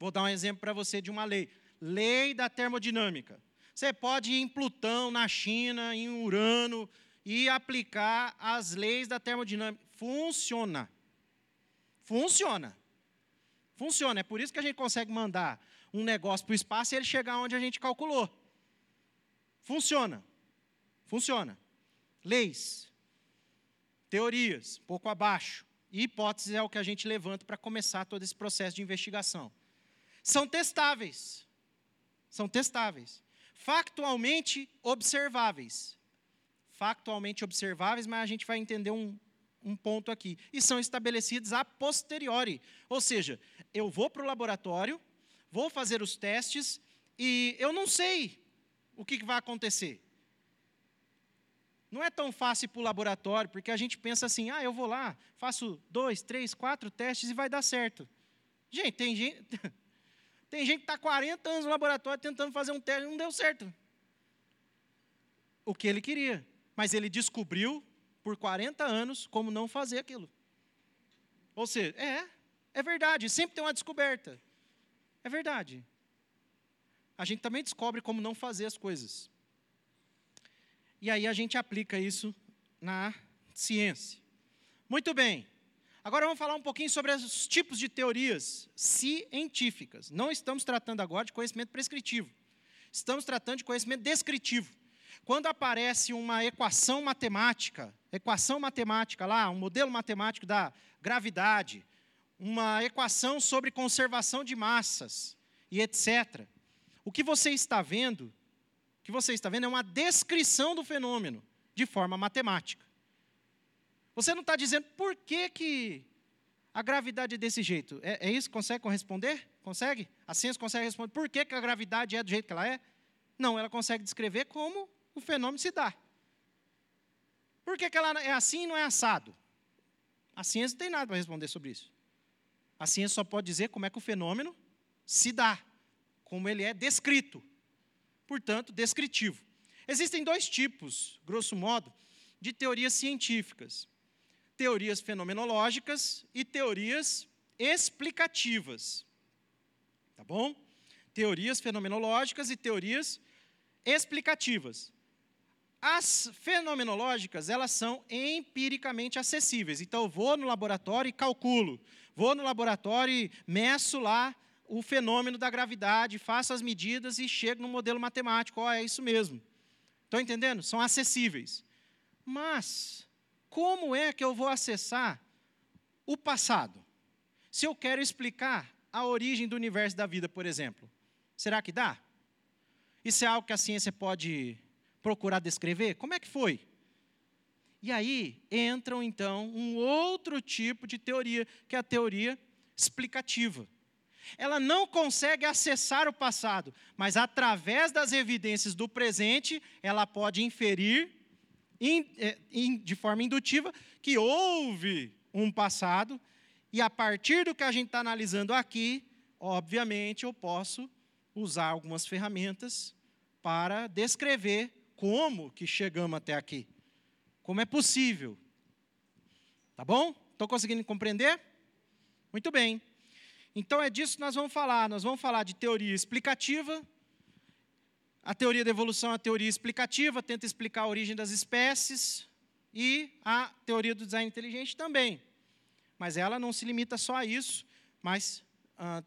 Vou dar um exemplo para você de uma lei. Lei da termodinâmica. Você pode ir em Plutão, na China, em Urano, e aplicar as leis da termodinâmica. Funciona. Funciona. Funciona. É por isso que a gente consegue mandar um negócio para o espaço e ele chegar onde a gente calculou. Funciona. Funciona. Leis. Teorias, pouco abaixo. E hipóteses é o que a gente levanta para começar todo esse processo de investigação. São testáveis. São testáveis. Factualmente observáveis. Factualmente observáveis, mas a gente vai entender um, um ponto aqui. E são estabelecidos a posteriori. Ou seja, eu vou para o laboratório, vou fazer os testes, e eu não sei o que vai acontecer. Não é tão fácil para o laboratório, porque a gente pensa assim: ah, eu vou lá, faço dois, três, quatro testes e vai dar certo. Gente, tem gente, tem gente que está 40 anos no laboratório tentando fazer um teste e não deu certo. O que ele queria. Mas ele descobriu por 40 anos como não fazer aquilo. Ou seja, é, é verdade, sempre tem uma descoberta. É verdade a gente também descobre como não fazer as coisas. E aí a gente aplica isso na ciência. Muito bem. Agora vamos falar um pouquinho sobre os tipos de teorias científicas. Não estamos tratando agora de conhecimento prescritivo. Estamos tratando de conhecimento descritivo. Quando aparece uma equação matemática, equação matemática lá, um modelo matemático da gravidade, uma equação sobre conservação de massas e etc. O que você está vendo, o que você está vendo é uma descrição do fenômeno de forma matemática. Você não está dizendo por que, que a gravidade é desse jeito. É, é, isso? Consegue corresponder? Consegue? A ciência consegue responder por que, que a gravidade é do jeito que ela é? Não, ela consegue descrever como o fenômeno se dá. Por que, que ela é assim e não é assado? A ciência não tem nada para responder sobre isso. A ciência só pode dizer como é que o fenômeno se dá como ele é descrito. Portanto, descritivo. Existem dois tipos, grosso modo, de teorias científicas: teorias fenomenológicas e teorias explicativas. Tá bom? Teorias fenomenológicas e teorias explicativas. As fenomenológicas, elas são empiricamente acessíveis. Então, eu vou no laboratório e calculo. Vou no laboratório e meço lá o fenômeno da gravidade, faço as medidas e chego no modelo matemático. Oh, é isso mesmo. Estão entendendo? São acessíveis. Mas, como é que eu vou acessar o passado? Se eu quero explicar a origem do universo da vida, por exemplo, será que dá? Isso é algo que a ciência pode procurar descrever? Como é que foi? E aí entram, então, um outro tipo de teoria, que é a teoria explicativa. Ela não consegue acessar o passado, mas através das evidências do presente, ela pode inferir de forma indutiva que houve um passado, e a partir do que a gente está analisando aqui, obviamente eu posso usar algumas ferramentas para descrever como que chegamos até aqui. Como é possível. Tá bom? Estão conseguindo compreender? Muito bem. Então é disso que nós vamos falar. Nós vamos falar de teoria explicativa. A teoria da evolução é a teoria explicativa, tenta explicar a origem das espécies. E a teoria do design inteligente também. Mas ela não se limita só a isso, mas ah,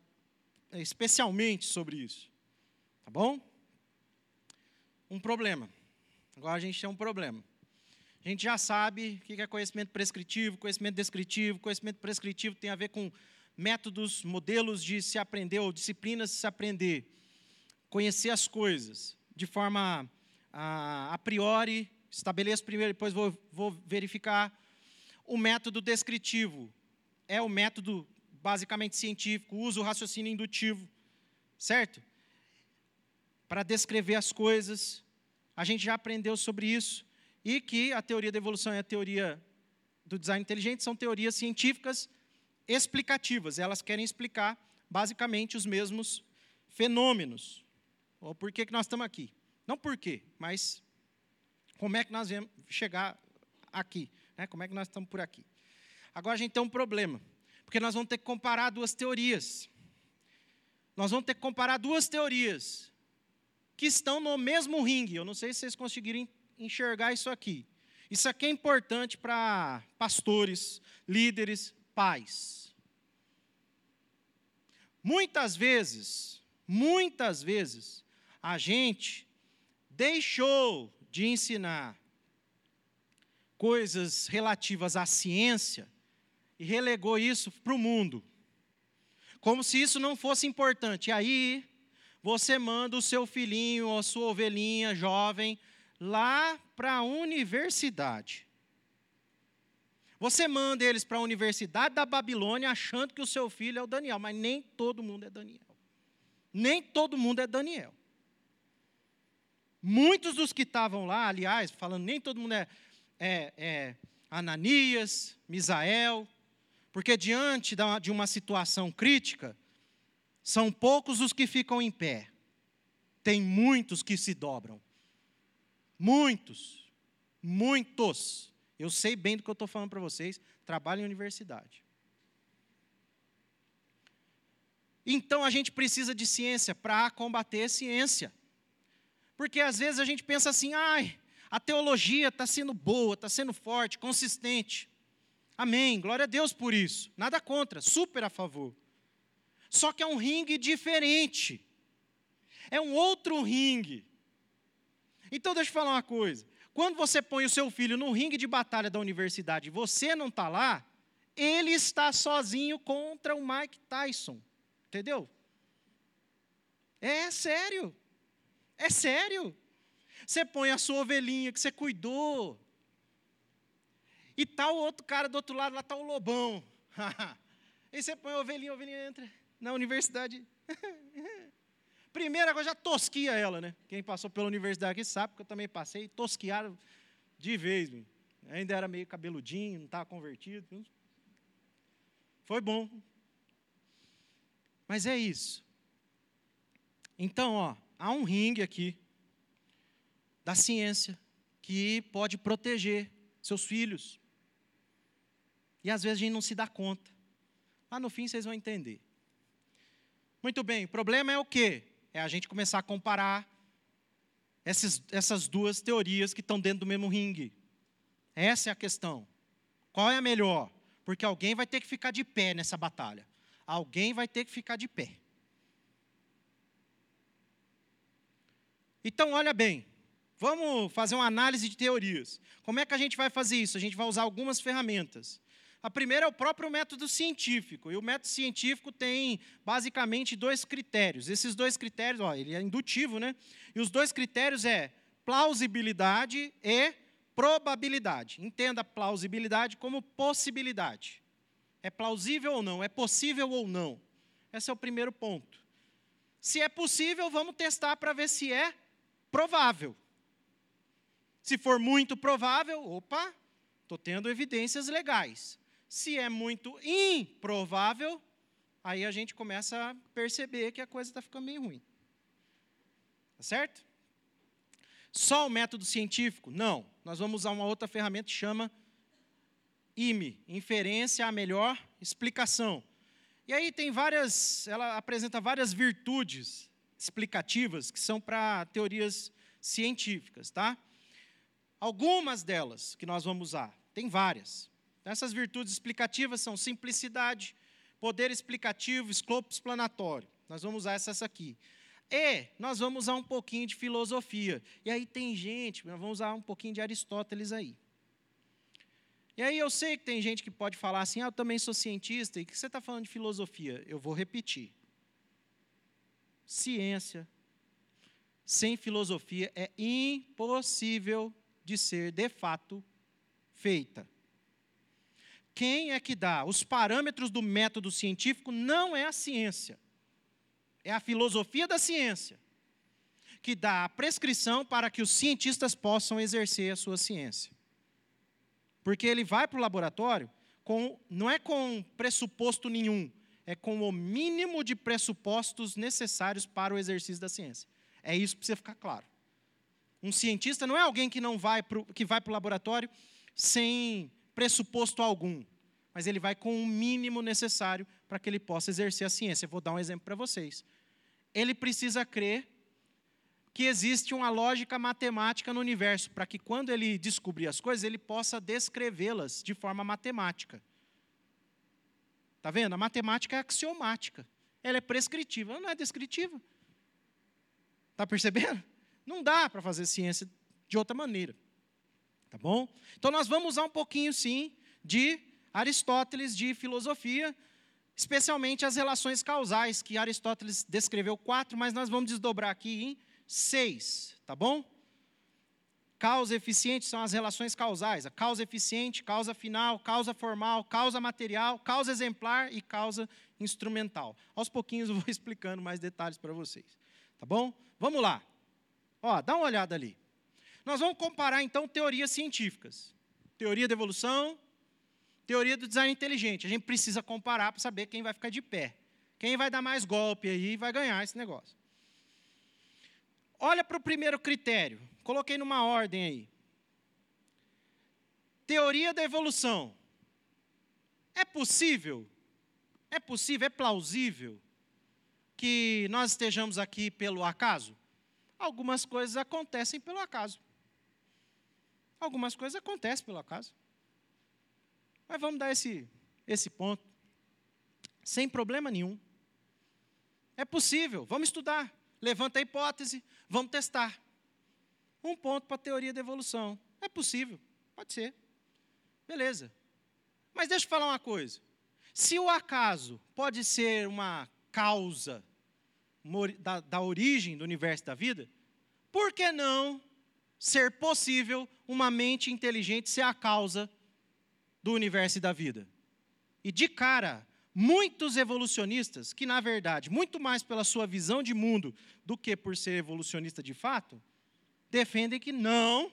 especialmente sobre isso. Tá bom? Um problema. Agora a gente tem um problema. A gente já sabe o que é conhecimento prescritivo, conhecimento descritivo. Conhecimento prescritivo tem a ver com métodos, modelos de se aprender ou disciplinas de se aprender. Conhecer as coisas de forma a, a priori, estabeleço primeiro, depois vou, vou verificar. O método descritivo é o método basicamente científico, usa o raciocínio indutivo, certo? Para descrever as coisas. A gente já aprendeu sobre isso e que a teoria da evolução e a teoria do design inteligente são teorias científicas explicativas. Elas querem explicar, basicamente, os mesmos fenômenos. Ou por que, nós estamos aqui. Não por quê, mas como é que nós vamos chegar aqui. Né? Como é que nós estamos por aqui. Agora a gente tem um problema, porque nós vamos ter que comparar duas teorias. Nós vamos ter que comparar duas teorias que estão no mesmo ringue. Eu não sei se vocês conseguirem enxergar isso aqui. Isso aqui é importante para pastores, líderes, pais. Muitas vezes, muitas vezes, a gente deixou de ensinar coisas relativas à ciência e relegou isso para o mundo. Como se isso não fosse importante. E aí, você manda o seu filhinho ou a sua ovelhinha jovem lá para a universidade. Você manda eles para a universidade da Babilônia achando que o seu filho é o Daniel, mas nem todo mundo é Daniel. Nem todo mundo é Daniel. Muitos dos que estavam lá, aliás, falando, nem todo mundo é, é, é Ananias, Misael, porque diante de uma situação crítica, são poucos os que ficam em pé, tem muitos que se dobram. Muitos, muitos. Eu sei bem do que eu estou falando para vocês, trabalho em universidade. Então a gente precisa de ciência para combater a ciência. Porque às vezes a gente pensa assim, ai, a teologia está sendo boa, está sendo forte, consistente. Amém, glória a Deus por isso. Nada contra, super a favor. Só que é um ringue diferente. É um outro ringue. Então deixa eu falar uma coisa. Quando você põe o seu filho no ringue de batalha da universidade e você não está lá, ele está sozinho contra o Mike Tyson. Entendeu? É sério. É sério. Você põe a sua ovelhinha que você cuidou. E tá o outro cara do outro lado, lá está o lobão. e você põe a ovelhinha, a ovelhinha entra na universidade. Primeira coisa, já tosquia ela, né? Quem passou pela universidade aqui sabe que eu também passei, tosquiaram de vez. Viu? Ainda era meio cabeludinho, não estava convertido. Foi bom. Mas é isso. Então, ó, há um ringue aqui da ciência que pode proteger seus filhos. E às vezes a gente não se dá conta. Lá no fim vocês vão entender. Muito bem, o problema é o quê? é a gente começar a comparar essas, essas duas teorias que estão dentro do mesmo ringue. Essa é a questão. Qual é a melhor? Porque alguém vai ter que ficar de pé nessa batalha. Alguém vai ter que ficar de pé. Então, olha bem, vamos fazer uma análise de teorias. Como é que a gente vai fazer isso? A gente vai usar algumas ferramentas. A primeira é o próprio método científico. E o método científico tem basicamente dois critérios. Esses dois critérios, ó, ele é indutivo, né? E os dois critérios é plausibilidade e probabilidade. Entenda plausibilidade como possibilidade. É plausível ou não? É possível ou não? Esse é o primeiro ponto. Se é possível, vamos testar para ver se é provável. Se for muito provável, opa, estou tendo evidências legais. Se é muito improvável, aí a gente começa a perceber que a coisa está ficando meio ruim. Tá certo? Só o método científico? Não. Nós vamos usar uma outra ferramenta que chama IME, inferência a melhor explicação. E aí tem várias, ela apresenta várias virtudes explicativas que são para teorias científicas, tá? Algumas delas que nós vamos usar, tem várias. Essas virtudes explicativas são simplicidade, poder explicativo, escopo explanatório. Nós vamos usar essas aqui. E nós vamos usar um pouquinho de filosofia. E aí tem gente, nós vamos usar um pouquinho de Aristóteles aí. E aí eu sei que tem gente que pode falar assim, ah, eu também sou cientista, e que você está falando de filosofia? Eu vou repetir. Ciência sem filosofia é impossível de ser, de fato, feita. Quem é que dá os parâmetros do método científico não é a ciência, é a filosofia da ciência, que dá a prescrição para que os cientistas possam exercer a sua ciência. Porque ele vai para o laboratório com, não é com pressuposto nenhum, é com o mínimo de pressupostos necessários para o exercício da ciência. É isso para você ficar claro. Um cientista não é alguém que não vai pro, que vai para o laboratório sem pressuposto algum, mas ele vai com o mínimo necessário para que ele possa exercer a ciência. Eu vou dar um exemplo para vocês. Ele precisa crer que existe uma lógica matemática no universo, para que quando ele descobrir as coisas, ele possa descrevê-las de forma matemática. Está vendo? A matemática é axiomática. Ela é prescritiva, ela não é descritiva. Está percebendo? Não dá para fazer ciência de outra maneira. Tá bom? Então nós vamos usar um pouquinho, sim, de Aristóteles, de filosofia, especialmente as relações causais, que Aristóteles descreveu quatro, mas nós vamos desdobrar aqui em seis, tá bom? Causa eficiente são as relações causais. A causa eficiente, causa final, causa formal, causa material, causa exemplar e causa instrumental. Aos pouquinhos eu vou explicando mais detalhes para vocês. Tá bom? Vamos lá. Ó, dá uma olhada ali. Nós vamos comparar então teorias científicas. Teoria da evolução, teoria do design inteligente. A gente precisa comparar para saber quem vai ficar de pé. Quem vai dar mais golpe aí vai ganhar esse negócio. Olha para o primeiro critério. Coloquei numa ordem aí. Teoria da evolução. É possível? É possível, é plausível que nós estejamos aqui pelo acaso? Algumas coisas acontecem pelo acaso. Algumas coisas acontecem pelo acaso. Mas vamos dar esse, esse ponto. Sem problema nenhum. É possível, vamos estudar. Levanta a hipótese, vamos testar. Um ponto para a teoria da evolução. É possível, pode ser. Beleza. Mas deixa eu falar uma coisa. Se o acaso pode ser uma causa da, da origem do universo da vida, por que não ser possível uma mente inteligente ser a causa do universo e da vida? E de cara, muitos evolucionistas, que na verdade, muito mais pela sua visão de mundo do que por ser evolucionista de fato, defendem que não,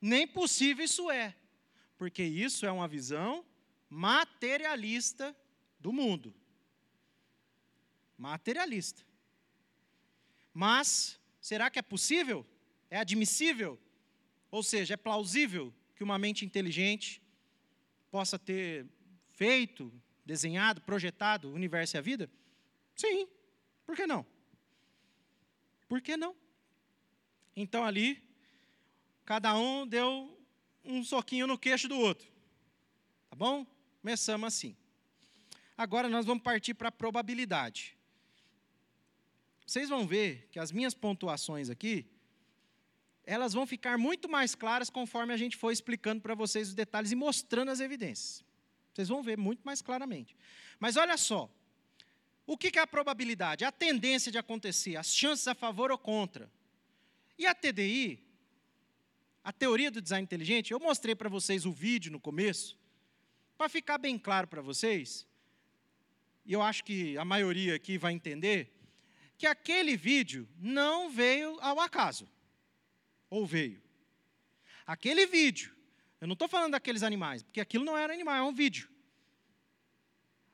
nem possível isso é, porque isso é uma visão materialista do mundo. Materialista. Mas, será que é possível? É admissível? Ou seja, é plausível que uma mente inteligente possa ter feito, desenhado, projetado o universo e a vida? Sim. Por que não? Por que não? Então ali, cada um deu um soquinho no queixo do outro. Tá bom? Começamos assim. Agora nós vamos partir para a probabilidade. Vocês vão ver que as minhas pontuações aqui, elas vão ficar muito mais claras conforme a gente for explicando para vocês os detalhes e mostrando as evidências. Vocês vão ver muito mais claramente. Mas olha só, o que é a probabilidade? A tendência de acontecer, as chances a favor ou contra. E a TDI, a teoria do design inteligente, eu mostrei para vocês o vídeo no começo, para ficar bem claro para vocês, e eu acho que a maioria aqui vai entender, que aquele vídeo não veio ao acaso. Ou veio. Aquele vídeo, eu não estou falando daqueles animais, porque aquilo não era animal, é um vídeo.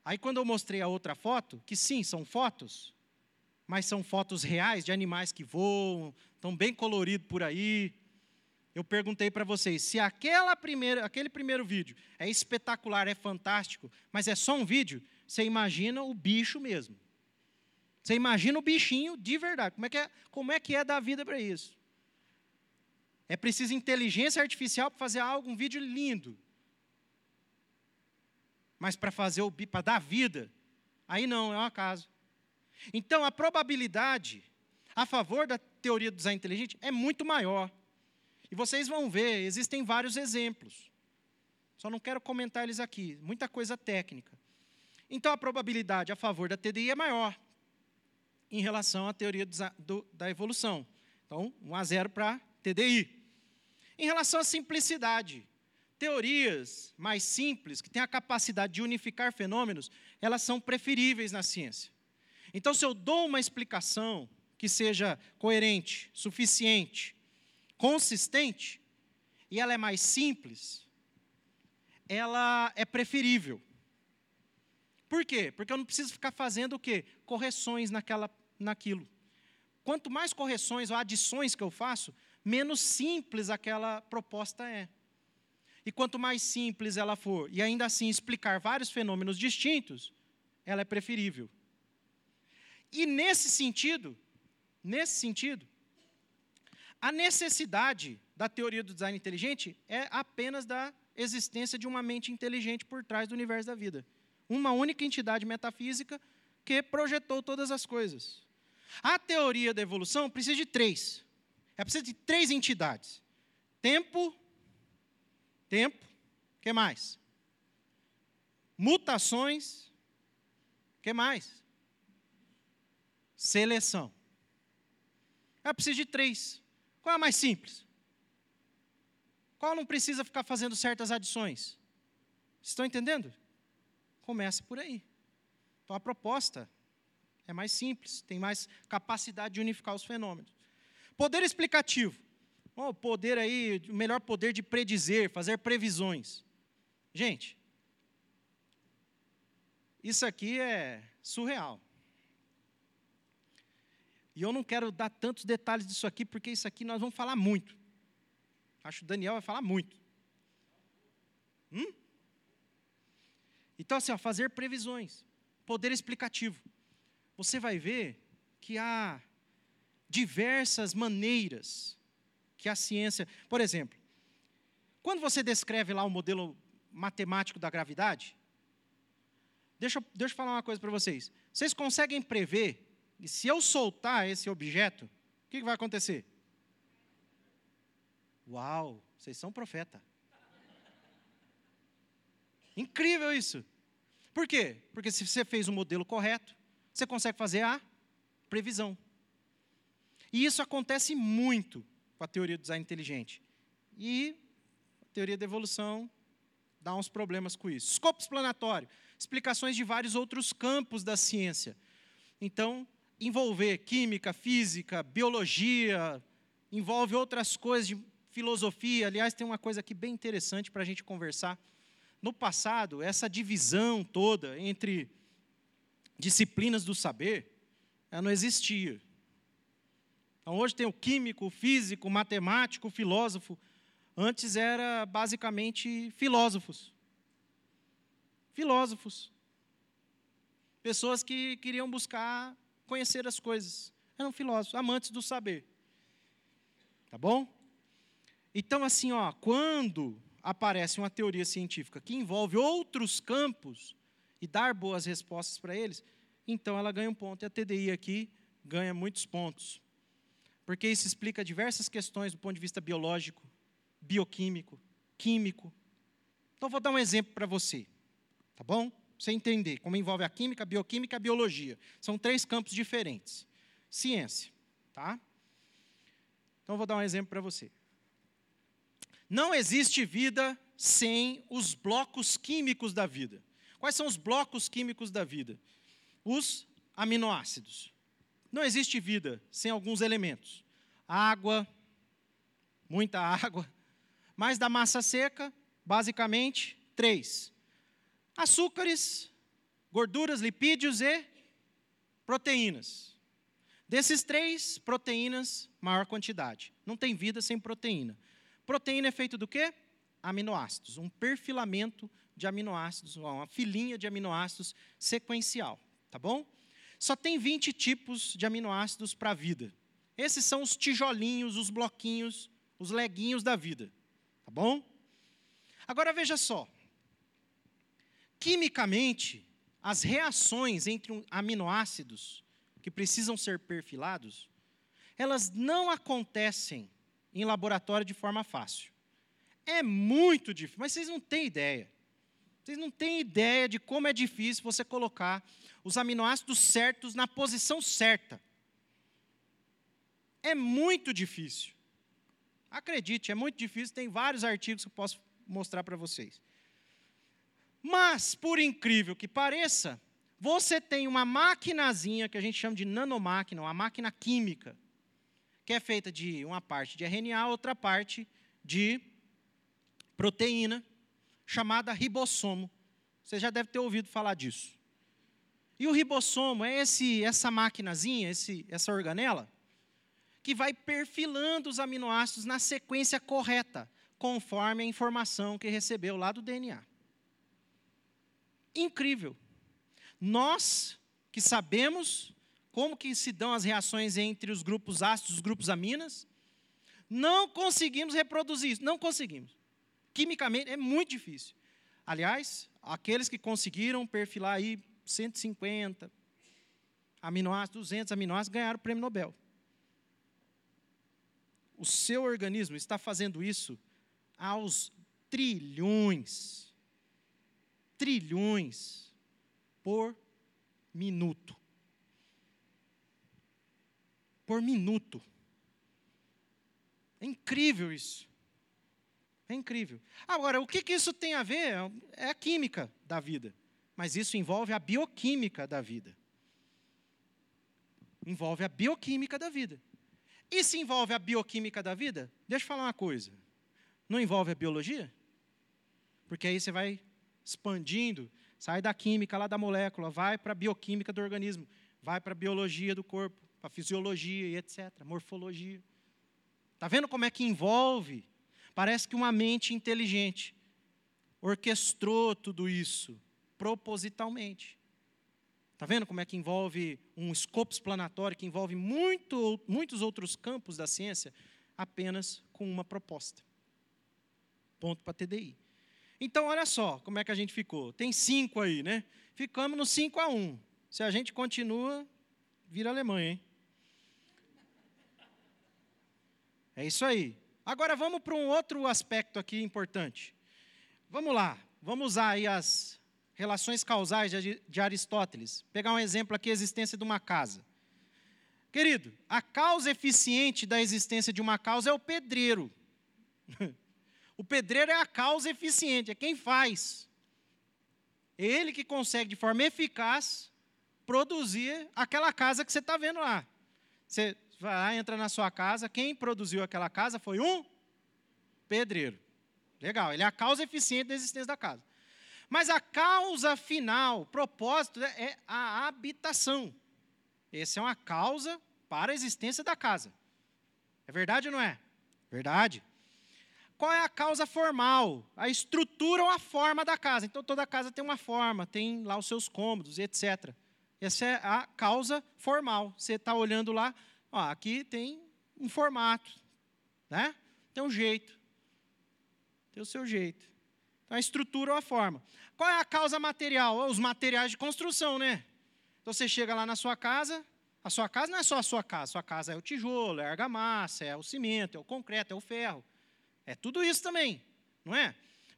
Aí quando eu mostrei a outra foto, que sim, são fotos, mas são fotos reais de animais que voam, estão bem coloridos por aí. Eu perguntei para vocês, se aquela primeira, aquele primeiro vídeo é espetacular, é fantástico, mas é só um vídeo, você imagina o bicho mesmo. Você imagina o bichinho de verdade. Como é que é, como é, que é dar vida para isso? É preciso inteligência artificial para fazer algo, um vídeo lindo. Mas para fazer o para dar vida, aí não, é um acaso. Então a probabilidade a favor da teoria do design inteligente é muito maior. E vocês vão ver, existem vários exemplos. Só não quero comentar eles aqui, muita coisa técnica. Então a probabilidade a favor da TDI é maior em relação à teoria do, do, da evolução. Então, 1 a 0 para TDI. Em relação à simplicidade, teorias mais simples, que têm a capacidade de unificar fenômenos, elas são preferíveis na ciência. Então, se eu dou uma explicação que seja coerente, suficiente, consistente, e ela é mais simples, ela é preferível. Por quê? Porque eu não preciso ficar fazendo o quê? Correções naquela, naquilo. Quanto mais correções ou adições que eu faço, menos simples aquela proposta é. E quanto mais simples ela for, e ainda assim explicar vários fenômenos distintos, ela é preferível. E nesse sentido, nesse sentido, a necessidade da teoria do design inteligente é apenas da existência de uma mente inteligente por trás do universo da vida uma única entidade metafísica que projetou todas as coisas. A teoria da evolução precisa de três. É precisa de três entidades: tempo, tempo, que mais? Mutações, que mais? Seleção. É preciso de três. Qual é a mais simples? Qual não precisa ficar fazendo certas adições? Estão entendendo? Começa por aí. Então a proposta é mais simples, tem mais capacidade de unificar os fenômenos. Poder explicativo. O oh, poder aí, o melhor poder de predizer, fazer previsões. Gente, isso aqui é surreal. E eu não quero dar tantos detalhes disso aqui, porque isso aqui nós vamos falar muito. Acho que o Daniel vai falar muito. Hum? Então, assim, ó, fazer previsões, poder explicativo. Você vai ver que há diversas maneiras que a ciência. Por exemplo, quando você descreve lá o modelo matemático da gravidade, deixa, deixa eu falar uma coisa para vocês. Vocês conseguem prever que se eu soltar esse objeto, o que, vai acontecer? Uau, vocês são profeta. Incrível isso. Por quê? Porque se você fez o modelo correto, você consegue fazer a previsão. E isso acontece muito com a teoria do design inteligente. E a teoria da evolução dá uns problemas com isso. Escopo explanatório, explicações de vários outros campos da ciência. Então, envolver química, física, biologia, envolve outras coisas de filosofia. Aliás, tem uma coisa aqui bem interessante para a gente conversar no passado, essa divisão toda entre disciplinas do saber, ela não existia. Então, hoje tem o químico, o físico, o matemático, o filósofo. Antes era basicamente filósofos. Filósofos. Pessoas que queriam buscar conhecer as coisas. Eram filósofos, amantes do saber. Tá bom? Então, assim, ó, quando aparece uma teoria científica que envolve outros campos e dar boas respostas para eles, então ela ganha um ponto. E a TDI aqui ganha muitos pontos. Porque isso explica diversas questões do ponto de vista biológico, bioquímico, químico. Então, vou dar um exemplo para você, tá bom? Você entender como envolve a química, a bioquímica e a biologia. São três campos diferentes. Ciência, tá? Então, vou dar um exemplo para você. Não existe vida sem os blocos químicos da vida. Quais são os blocos químicos da vida? Os aminoácidos. Não existe vida sem alguns elementos. Água, muita água. Mas da massa seca, basicamente, três: açúcares, gorduras, lipídios e proteínas. Desses três, proteínas, maior quantidade. Não tem vida sem proteína. Proteína é feito do quê? Aminoácidos. Um perfilamento de aminoácidos, uma filinha de aminoácidos sequencial. Tá bom? Só tem 20 tipos de aminoácidos para a vida. Esses são os tijolinhos, os bloquinhos, os leguinhos da vida. Tá bom? Agora veja só. Quimicamente, as reações entre aminoácidos que precisam ser perfilados, elas não acontecem em laboratório de forma fácil. É muito difícil, mas vocês não têm ideia. Vocês não têm ideia de como é difícil você colocar os aminoácidos certos na posição certa. É muito difícil. Acredite, é muito difícil. Tem vários artigos que eu posso mostrar para vocês. Mas, por incrível que pareça, você tem uma maquinazinha que a gente chama de nanomáquina, uma máquina química, que é feita de uma parte de RNA, outra parte de proteína, chamada ribossomo. Você já deve ter ouvido falar disso. E o ribossomo é esse, essa maquinazinha, esse, essa organela, que vai perfilando os aminoácidos na sequência correta, conforme a informação que recebeu lá do DNA. Incrível. Nós que sabemos como que se dão as reações entre os grupos ácidos e os grupos aminas, não conseguimos reproduzir isso, não conseguimos. Quimicamente é muito difícil. Aliás, aqueles que conseguiram perfilar aí 150 aminoácidos, 200 aminoácidos, ganharam o prêmio Nobel. O seu organismo está fazendo isso aos trilhões, trilhões por minuto. Por minuto. É incrível isso. É incrível. Agora, o que, que isso tem a ver? É a química da vida. Mas isso envolve a bioquímica da vida. Envolve a bioquímica da vida. E se envolve a bioquímica da vida, deixa eu falar uma coisa. Não envolve a biologia? Porque aí você vai expandindo, sai da química lá da molécula, vai para a bioquímica do organismo, vai para a biologia do corpo, para a fisiologia e etc., morfologia. Está vendo como é que envolve? Parece que uma mente inteligente orquestrou tudo isso propositalmente. Está vendo como é que envolve um escopo explanatório que envolve muito, muitos outros campos da ciência apenas com uma proposta? Ponto para TDI. Então, olha só como é que a gente ficou. Tem cinco aí, né? Ficamos no 5 a 1. Um. Se a gente continua, vira Alemanha, hein? É isso aí. Agora vamos para um outro aspecto aqui importante. Vamos lá, vamos usar aí as relações causais de Aristóteles. Pegar um exemplo aqui, a existência de uma casa. Querido, a causa eficiente da existência de uma causa é o pedreiro. O pedreiro é a causa eficiente, é quem faz. É ele que consegue, de forma eficaz, produzir aquela casa que você está vendo lá. Você vai lá, entra na sua casa, quem produziu aquela casa foi um pedreiro. Legal, ele é a causa eficiente da existência da casa. Mas a causa final, propósito, é a habitação. Essa é uma causa para a existência da casa. É verdade ou não é? Verdade. Qual é a causa formal? A estrutura ou a forma da casa. Então, toda casa tem uma forma, tem lá os seus cômodos, etc. Essa é a causa formal. Você está olhando lá, ó, aqui tem um formato, né? tem um jeito. Tem o seu jeito. Então, a estrutura ou a forma. Qual é a causa material? Os materiais de construção, né? Então você chega lá na sua casa, a sua casa não é só a sua casa, a sua casa é o tijolo, é a argamassa, é o cimento, é o concreto, é o ferro. É tudo isso também, não é?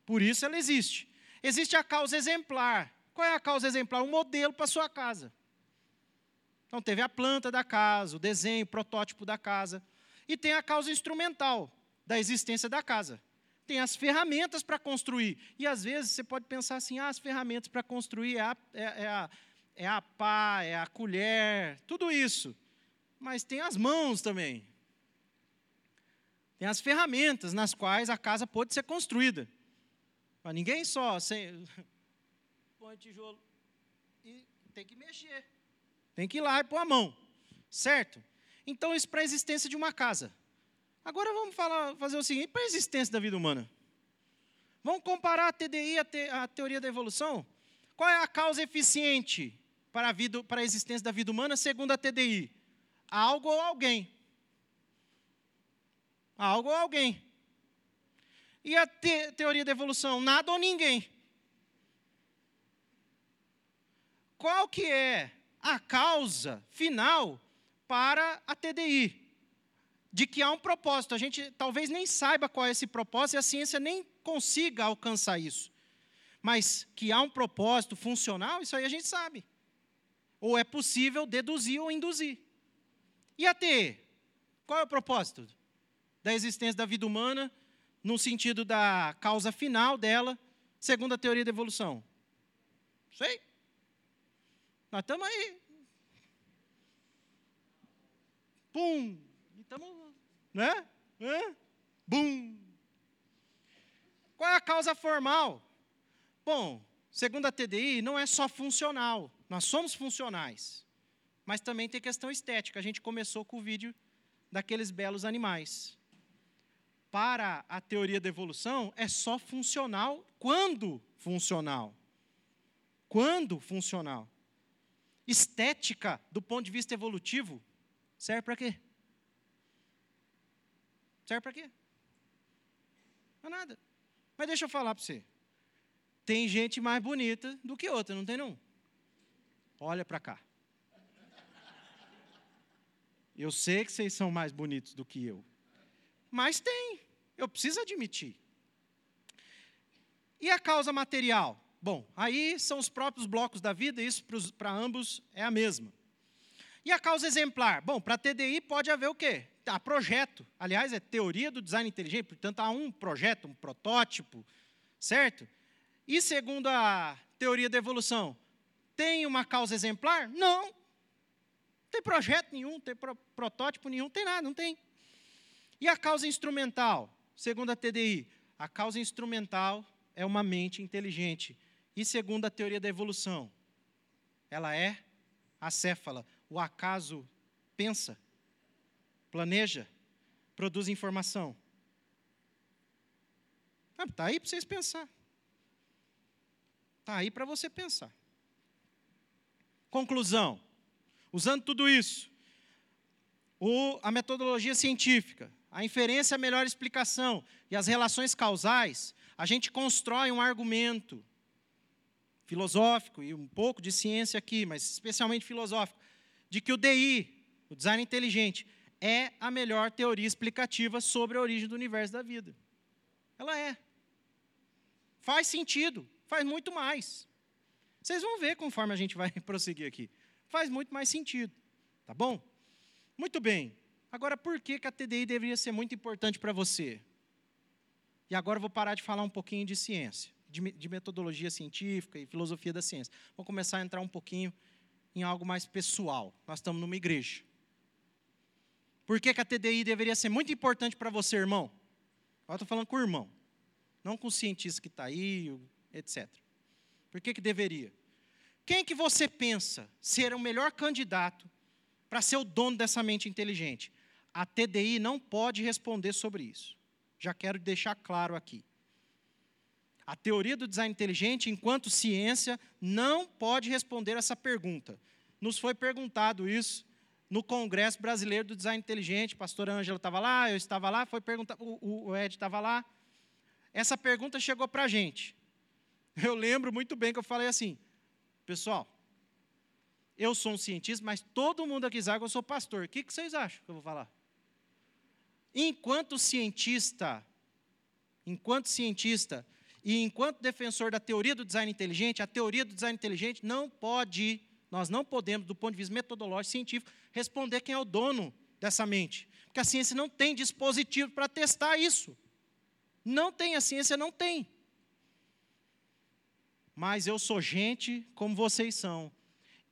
Por isso ela existe. Existe a causa exemplar. Qual é a causa exemplar? Um modelo para sua casa. Então teve a planta da casa, o desenho, o protótipo da casa. E tem a causa instrumental da existência da casa. tem as ferramentas para construir. E às vezes você pode pensar assim: ah, as ferramentas para construir é a, é, é, a, é a pá, é a colher, tudo isso. Mas tem as mãos também. Tem as ferramentas nas quais a casa pode ser construída. Mas ninguém só sem, põe tijolo e tem que mexer. Tem que ir lá e pôr a mão. Certo? Então, isso para a existência de uma casa. Agora vamos falar, fazer o seguinte: para a existência da vida humana. Vamos comparar a TDI a, te, a teoria da evolução? Qual é a causa eficiente para a, vida, para a existência da vida humana segundo a TDI? Algo ou alguém. Algo ou alguém. E a te, teoria da evolução? Nada ou ninguém. Qual que é a causa final para a TDI? de que há um propósito. A gente talvez nem saiba qual é esse propósito e a ciência nem consiga alcançar isso. Mas que há um propósito funcional, isso aí a gente sabe. Ou é possível deduzir ou induzir. E a TE? Qual é o propósito da existência da vida humana, no sentido da causa final dela, segundo a teoria da evolução? Sei. Nós estamos aí. Pum! Estamos né? Hã? Bum! Qual é a causa formal? Bom, segundo a TDI, não é só funcional. Nós somos funcionais. Mas também tem questão estética. A gente começou com o vídeo daqueles belos animais. Para a teoria da evolução, é só funcional quando funcional. Quando funcional. Estética, do ponto de vista evolutivo, serve para quê? Serve para quê? É nada. Mas deixa eu falar para você. Tem gente mais bonita do que outra, não tem não? Olha para cá. Eu sei que vocês são mais bonitos do que eu. Mas tem. Eu preciso admitir. E a causa material? Bom, aí são os próprios blocos da vida, isso para ambos é a mesma. E a causa exemplar? Bom, para TDI pode haver o quê? há projeto. Aliás, é teoria do design inteligente, portanto, há um projeto, um protótipo, certo? E segundo a teoria da evolução, tem uma causa exemplar? Não. Não tem projeto nenhum, não tem pro, protótipo nenhum, não tem nada, não tem. E a causa instrumental? Segundo a TDI, a causa instrumental é uma mente inteligente. E segundo a teoria da evolução, ela é acéfala. O acaso pensa planeja, produz informação. Está ah, aí para vocês pensar. Está aí para você pensar. Conclusão. Usando tudo isso, o, a metodologia científica, a inferência é a melhor explicação e as relações causais, a gente constrói um argumento filosófico e um pouco de ciência aqui, mas especialmente filosófico, de que o DI, o design inteligente, é a melhor teoria explicativa sobre a origem do universo da vida. Ela é. Faz sentido, faz muito mais. Vocês vão ver conforme a gente vai prosseguir aqui. Faz muito mais sentido. Tá bom? Muito bem. Agora, por que, que a TDI deveria ser muito importante para você? E agora eu vou parar de falar um pouquinho de ciência, de, de metodologia científica e filosofia da ciência. Vou começar a entrar um pouquinho em algo mais pessoal. Nós estamos numa igreja. Por que, que a TDI deveria ser muito importante para você, irmão? Eu estou falando com o irmão, não com o cientista que está aí, etc. Por que, que deveria? Quem que você pensa ser o melhor candidato para ser o dono dessa mente inteligente? A TDI não pode responder sobre isso. Já quero deixar claro aqui. A teoria do design inteligente, enquanto ciência, não pode responder essa pergunta. Nos foi perguntado isso no Congresso Brasileiro do Design Inteligente. Pastor Ângela estava lá, eu estava lá, foi perguntar, o, o Ed estava lá. Essa pergunta chegou para a gente. Eu lembro muito bem que eu falei assim, pessoal, eu sou um cientista, mas todo mundo aqui sabe que eu sou pastor. O que, que vocês acham que eu vou falar? Enquanto cientista, enquanto cientista e enquanto defensor da teoria do design inteligente, a teoria do design inteligente não pode nós não podemos, do ponto de vista metodológico, científico, responder quem é o dono dessa mente. Porque a ciência não tem dispositivo para testar isso. Não tem, a ciência não tem. Mas eu sou gente como vocês são.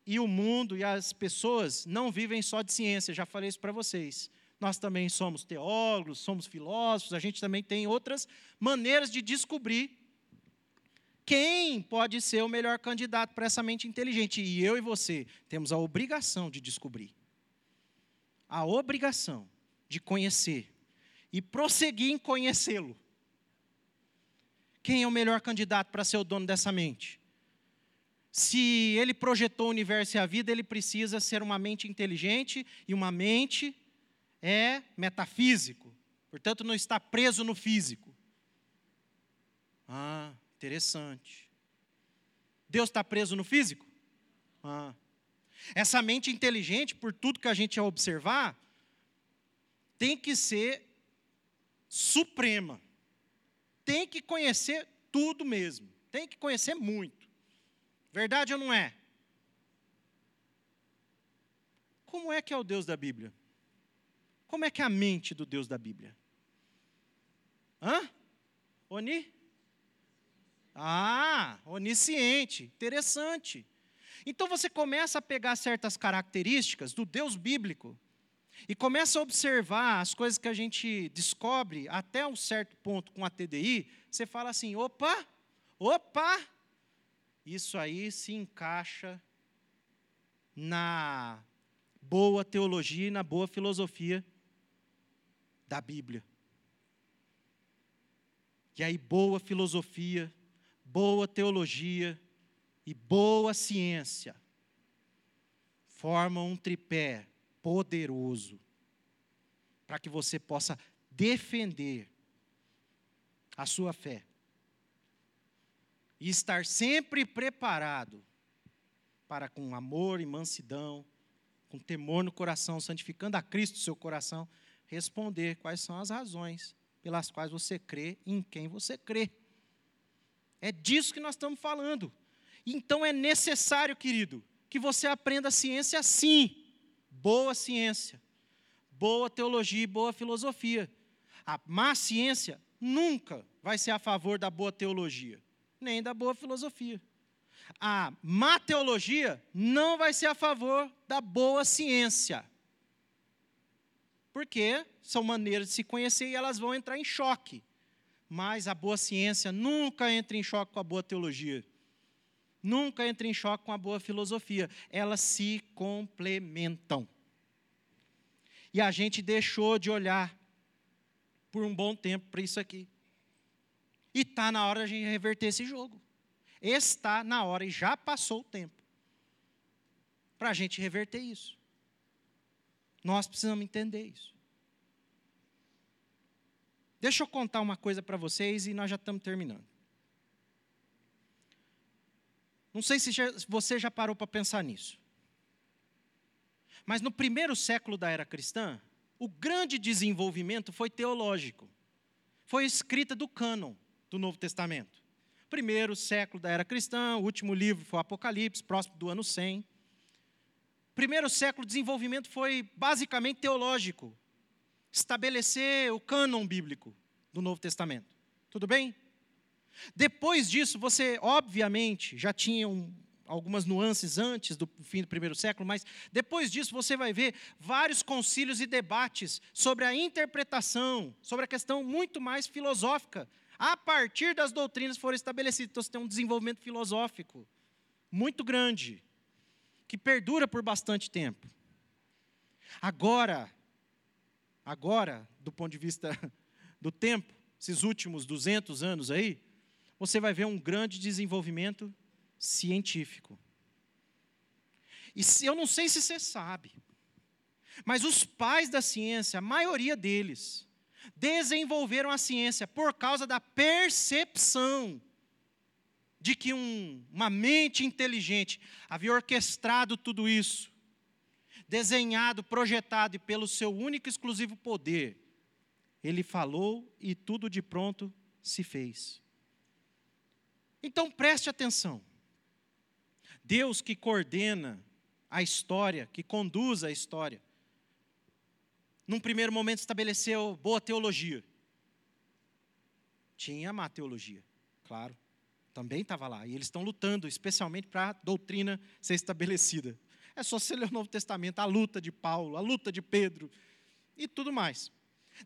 E o mundo e as pessoas não vivem só de ciência, já falei isso para vocês. Nós também somos teólogos, somos filósofos, a gente também tem outras maneiras de descobrir quem pode ser o melhor candidato para essa mente inteligente. E eu e você temos a obrigação de descobrir. A obrigação de conhecer e prosseguir em conhecê-lo. Quem é o melhor candidato para ser o dono dessa mente? Se ele projetou o universo e a vida, ele precisa ser uma mente inteligente e uma mente é metafísico. Portanto, não está preso no físico. Ah, interessante. Deus está preso no físico? Ah. Essa mente inteligente, por tudo que a gente observar, tem que ser suprema. Tem que conhecer tudo mesmo. Tem que conhecer muito. Verdade ou não é? Como é que é o Deus da Bíblia? Como é que é a mente do Deus da Bíblia? Hã? Oni? Ah, onisciente, interessante. Então você começa a pegar certas características do Deus bíblico e começa a observar as coisas que a gente descobre até um certo ponto com a TDI, você fala assim: opa, opa, isso aí se encaixa na boa teologia e na boa filosofia da Bíblia. E aí, boa filosofia, boa teologia e boa ciência formam um tripé poderoso para que você possa defender a sua fé e estar sempre preparado para, com amor e mansidão, com temor no coração, santificando a Cristo seu coração, responder quais são as razões pelas quais você crê em quem você crê. É disso que nós estamos falando. Então é necessário, querido, que você aprenda a ciência sim boa ciência, boa teologia e boa filosofia. A má ciência nunca vai ser a favor da boa teologia, nem da boa filosofia. A má teologia não vai ser a favor da boa ciência. Porque são maneiras de se conhecer e elas vão entrar em choque. Mas a boa ciência nunca entra em choque com a boa teologia. Nunca entra em choque com a boa filosofia. Elas se complementam. E a gente deixou de olhar por um bom tempo para isso aqui. E está na hora de a gente reverter esse jogo. Está na hora, e já passou o tempo, para a gente reverter isso. Nós precisamos entender isso. Deixa eu contar uma coisa para vocês e nós já estamos terminando. Não sei se você já parou para pensar nisso. Mas no primeiro século da era cristã, o grande desenvolvimento foi teológico. Foi escrita do cânon do Novo Testamento. Primeiro século da era cristã, o último livro foi o Apocalipse, próximo do ano 100. Primeiro século, o desenvolvimento foi basicamente teológico. Estabelecer o cânon bíblico do Novo Testamento. Tudo bem? Depois disso, você, obviamente, já tinha um, algumas nuances antes do fim do primeiro século, mas depois disso você vai ver vários concílios e debates sobre a interpretação, sobre a questão muito mais filosófica, a partir das doutrinas foram estabelecidas. Então você tem um desenvolvimento filosófico muito grande, que perdura por bastante tempo. Agora, agora, do ponto de vista do tempo, esses últimos 200 anos aí, você vai ver um grande desenvolvimento científico. E se, eu não sei se você sabe, mas os pais da ciência, a maioria deles, desenvolveram a ciência por causa da percepção de que um, uma mente inteligente havia orquestrado tudo isso, desenhado, projetado e pelo seu único e exclusivo poder, ele falou e tudo de pronto se fez. Então preste atenção. Deus que coordena a história, que conduz a história. Num primeiro momento estabeleceu boa teologia. Tinha má teologia, claro. Também estava lá. E eles estão lutando, especialmente para a doutrina ser estabelecida. É só você ler o Novo Testamento, a luta de Paulo, a luta de Pedro e tudo mais.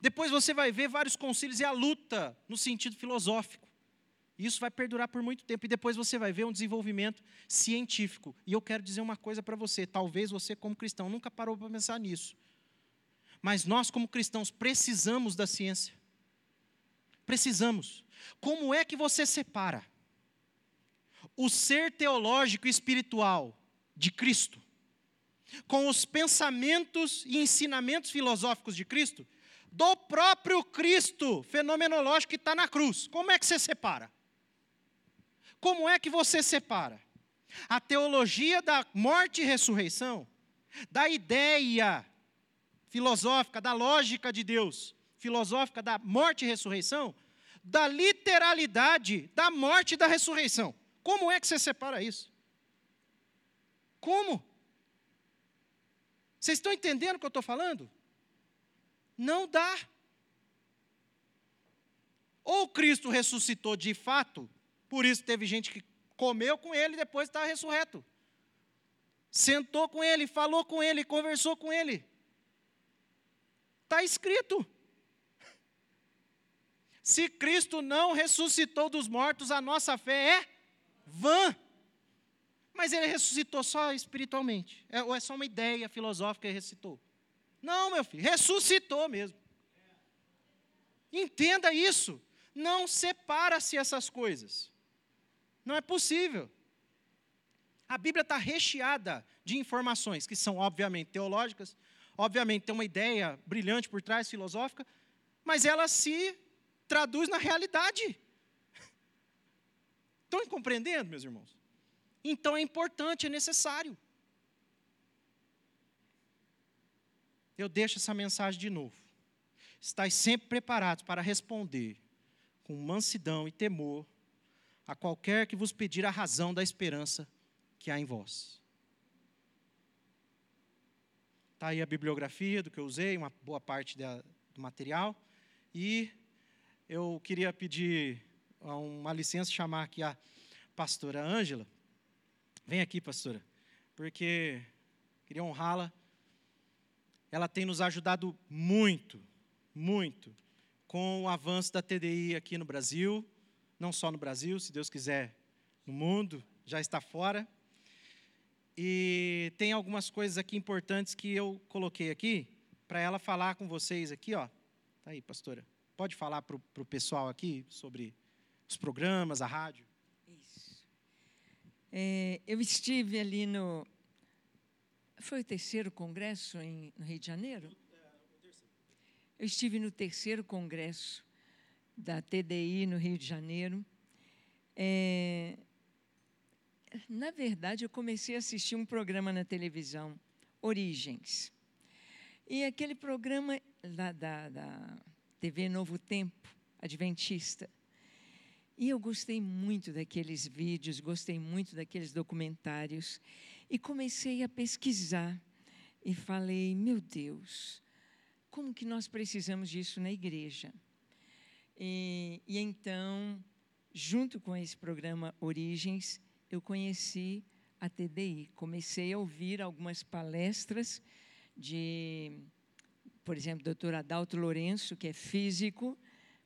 Depois você vai ver vários concílios e a luta no sentido filosófico. Isso vai perdurar por muito tempo. E depois você vai ver um desenvolvimento científico. E eu quero dizer uma coisa para você: talvez você, como cristão, nunca parou para pensar nisso. Mas nós, como cristãos, precisamos da ciência. Precisamos. Como é que você separa o ser teológico e espiritual de Cristo com os pensamentos e ensinamentos filosóficos de Cristo do próprio Cristo fenomenológico que está na cruz? Como é que você separa? Como é que você separa a teologia da morte e ressurreição da ideia filosófica, da lógica de Deus, filosófica da morte e ressurreição, da literalidade da morte e da ressurreição? Como é que você separa isso? Como? Vocês estão entendendo o que eu estou falando? Não dá. Ou Cristo ressuscitou de fato, por isso teve gente que comeu com ele e depois está ressurreto. Sentou com ele, falou com ele, conversou com ele. Está escrito. Se Cristo não ressuscitou dos mortos, a nossa fé é vã. Mas ele ressuscitou só espiritualmente. É, ou é só uma ideia filosófica que ressuscitou? Não, meu filho, ressuscitou mesmo. Entenda isso. Não separa-se essas coisas. Não é possível. A Bíblia está recheada de informações que são, obviamente, teológicas, obviamente, tem uma ideia brilhante por trás, filosófica, mas ela se traduz na realidade. Estão compreendendo, meus irmãos? Então é importante, é necessário. Eu deixo essa mensagem de novo. Estais sempre preparados para responder com mansidão e temor a qualquer que vos pedir a razão da esperança que há em vós. Está aí a bibliografia do que eu usei, uma boa parte da, do material. E eu queria pedir uma licença, chamar aqui a pastora Ângela. Vem aqui, pastora, porque queria honrá-la. Ela tem nos ajudado muito, muito, com o avanço da TDI aqui no Brasil não só no Brasil, se Deus quiser, no mundo, já está fora. E tem algumas coisas aqui importantes que eu coloquei aqui para ela falar com vocês aqui, ó. Tá aí, pastora. Pode falar para o pessoal aqui sobre os programas, a rádio? Isso. É, eu estive ali no. Foi o terceiro congresso em, no Rio de Janeiro? Eu estive no terceiro congresso da TDI no Rio de Janeiro. É, na verdade, eu comecei a assistir um programa na televisão, Origens. E aquele programa da, da, da TV Novo Tempo, Adventista. E eu gostei muito daqueles vídeos, gostei muito daqueles documentários. E comecei a pesquisar. E falei, meu Deus, como que nós precisamos disso na igreja? E, e então, junto com esse programa Origens, eu conheci a TDI. Comecei a ouvir algumas palestras de, por exemplo, doutor Adalto Lourenço, que é físico,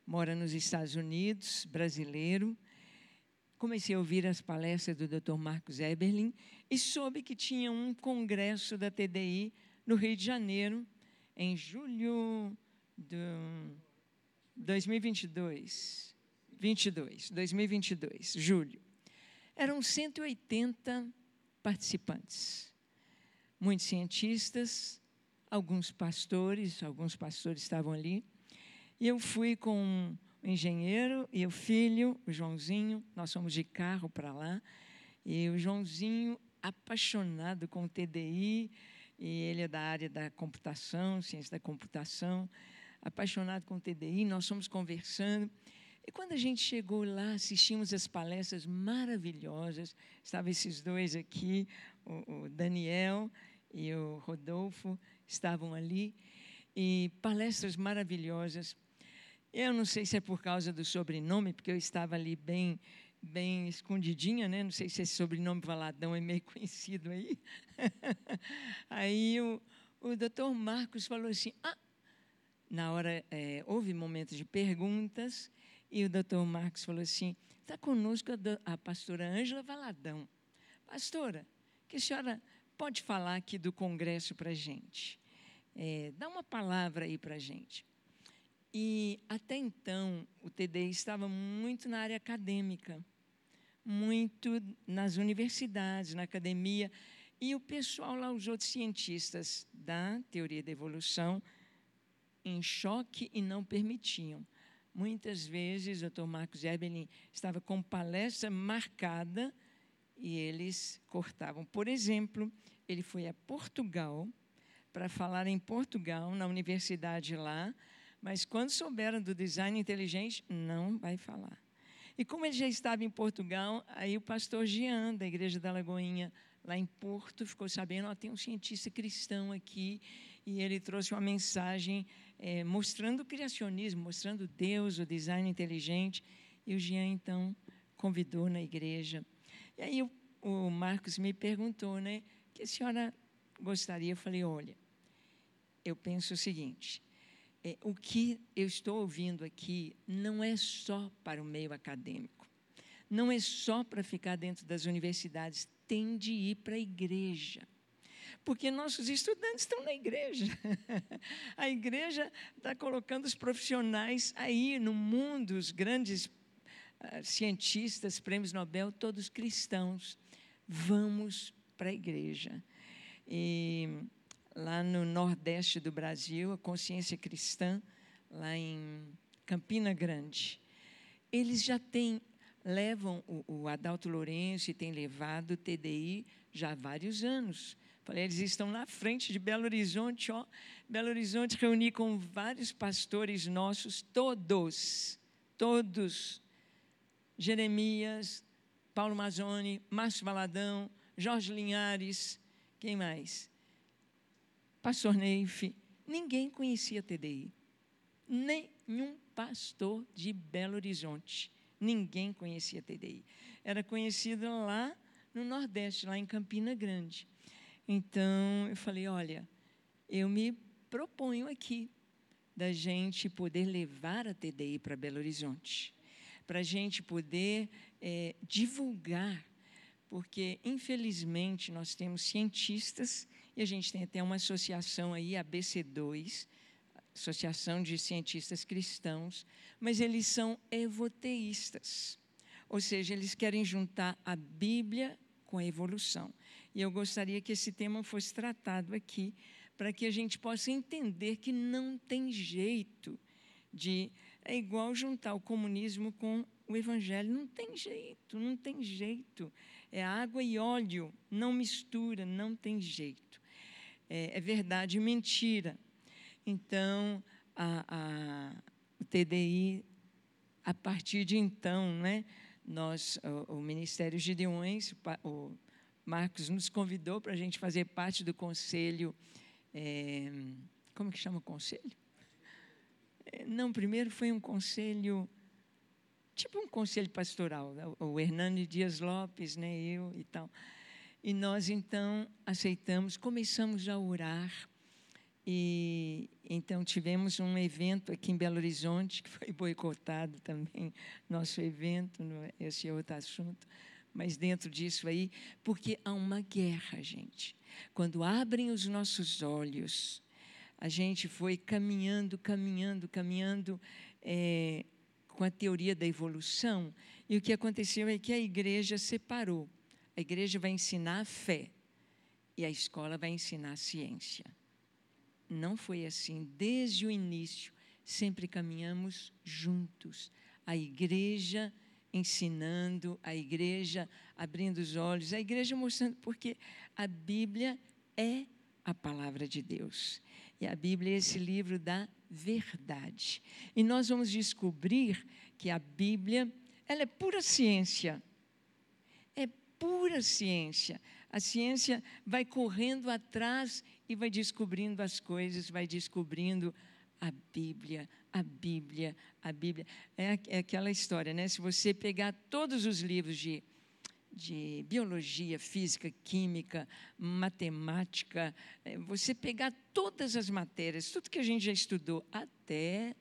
mora nos Estados Unidos, brasileiro. Comecei a ouvir as palestras do Dr. Marcos Eberlin e soube que tinha um congresso da TDI no Rio de Janeiro, em julho do 2022. 22, 2022, julho. Eram 180 participantes. Muitos cientistas, alguns pastores, alguns pastores estavam ali. E eu fui com o engenheiro e o filho, o Joãozinho, nós fomos de carro para lá. E o Joãozinho, apaixonado com o TDI, e ele é da área da computação, ciência da computação apaixonado com o TDI, nós fomos conversando. E quando a gente chegou lá, assistimos as palestras maravilhosas. Estavam esses dois aqui, o, o Daniel e o Rodolfo, estavam ali. E palestras maravilhosas. Eu não sei se é por causa do sobrenome, porque eu estava ali bem bem escondidinha, né? Não sei se esse sobrenome Valadão é meio conhecido aí. aí o, o doutor Marcos falou assim: ah, na hora é, houve momentos de perguntas e o doutor Marcos falou assim: está conosco a, a pastora Ângela Valadão. Pastora, que a senhora pode falar aqui do congresso para a gente? É, dá uma palavra aí para a gente. E até então o TDI estava muito na área acadêmica, muito nas universidades, na academia, e o pessoal lá, os outros cientistas da teoria da evolução, em choque e não permitiam. Muitas vezes o Dr. Marcos Erbelin estava com palestra marcada e eles cortavam. Por exemplo, ele foi a Portugal para falar em Portugal, na universidade lá, mas quando souberam do design inteligente, não vai falar. E como ele já estava em Portugal, aí o pastor Jean, da Igreja da Lagoinha, lá em Porto, ficou sabendo, ó, tem um cientista cristão aqui, e ele trouxe uma mensagem é, mostrando o criacionismo, mostrando Deus, o design inteligente, e o Jean, então, convidou na igreja. E aí o, o Marcos me perguntou, né, que a senhora gostaria? Eu falei, olha, eu penso o seguinte, é, o que eu estou ouvindo aqui não é só para o meio acadêmico, não é só para ficar dentro das universidades, tem de ir para a igreja. Porque nossos estudantes estão na igreja. A igreja está colocando os profissionais aí no mundo, os grandes uh, cientistas, prêmios Nobel, todos cristãos. Vamos para a igreja. E lá no nordeste do Brasil, a Consciência Cristã, lá em Campina Grande. Eles já têm, levam o, o Adalto Lourenço e têm levado o TDI já há vários anos. Falei, eles estão na frente de Belo Horizonte, ó. Belo Horizonte reuni com vários pastores nossos, todos, todos. Jeremias, Paulo Mazzoni, Márcio Valadão, Jorge Linhares, quem mais? Pastor Neif, ninguém conhecia TDI. Nenhum pastor de Belo Horizonte. Ninguém conhecia TDI. Era conhecida lá no Nordeste, lá em Campina Grande. Então, eu falei: olha, eu me proponho aqui da gente poder levar a TDI para Belo Horizonte, para a gente poder é, divulgar, porque, infelizmente, nós temos cientistas e a gente tem até uma associação aí, a BC2, Associação de Cientistas Cristãos, mas eles são evoteístas. Ou seja, eles querem juntar a Bíblia com a evolução. E eu gostaria que esse tema fosse tratado aqui, para que a gente possa entender que não tem jeito de. É igual juntar o comunismo com o evangelho. Não tem jeito, não tem jeito. É água e óleo, não mistura, não tem jeito é, é verdade e mentira. Então, a, a, o TDI, a partir de então, né, nós, o, o Ministério Gideões, o, o Marcos nos convidou para a gente fazer parte do conselho. É, como que chama o conselho? É, não, primeiro foi um conselho, tipo um conselho pastoral. Né, o Hernani Dias Lopes, né, eu e tal. E nós então aceitamos, começamos a orar. E então tivemos um evento aqui em Belo Horizonte, que foi boicotado também, nosso evento, esse é outro assunto, mas dentro disso aí, porque há uma guerra, gente. Quando abrem os nossos olhos, a gente foi caminhando, caminhando, caminhando é, com a teoria da evolução, e o que aconteceu é que a igreja separou a igreja vai ensinar a fé e a escola vai ensinar a ciência. Não foi assim. Desde o início, sempre caminhamos juntos. A igreja ensinando, a igreja abrindo os olhos, a igreja mostrando, porque a Bíblia é a palavra de Deus. E a Bíblia é esse livro da verdade. E nós vamos descobrir que a Bíblia, ela é pura ciência pura ciência. A ciência vai correndo atrás e vai descobrindo as coisas, vai descobrindo a Bíblia, a Bíblia, a Bíblia. É, é aquela história, né? Se você pegar todos os livros de, de biologia, física, química, matemática, é, você pegar todas as matérias, tudo que a gente já estudou, até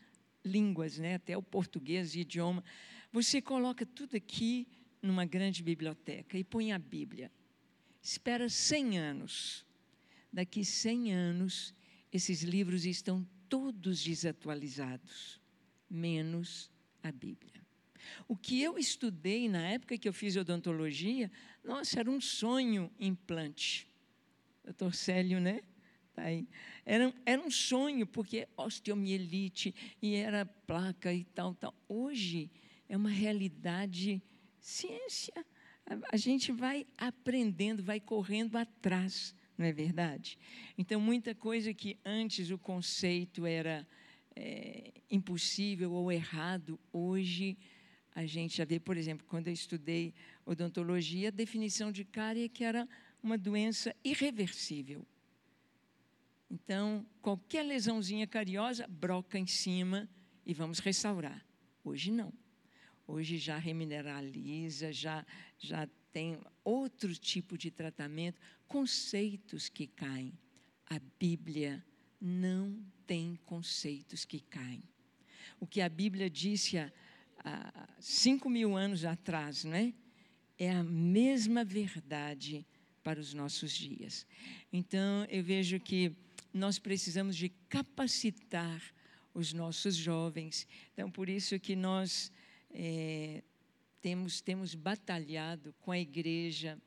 línguas, né? até o português, idioma, você coloca tudo aqui numa grande biblioteca e põe a Bíblia. Espera 100 anos. Daqui 100 anos, esses livros estão todos desatualizados, menos a Bíblia. O que eu estudei na época que eu fiz odontologia, nossa, era um sonho implante. Doutor Célio, né? Tá aí. Era, era um sonho, porque osteomielite, e era placa e tal, tal. Hoje é uma realidade ciência. A gente vai aprendendo, vai correndo atrás não é verdade? Então, muita coisa que antes o conceito era é, impossível ou errado, hoje a gente já vê, por exemplo, quando eu estudei odontologia, a definição de cárie é que era uma doença irreversível. Então, qualquer lesãozinha cariosa, broca em cima e vamos restaurar. Hoje não. Hoje já remineraliza, já, já tem outro tipo de tratamento, conceitos que caem. A Bíblia não tem conceitos que caem. O que a Bíblia disse há, há cinco mil anos atrás, não é? É a mesma verdade para os nossos dias. Então, eu vejo que nós precisamos de capacitar os nossos jovens. Então, por isso que nós é, temos, temos batalhado com a igreja,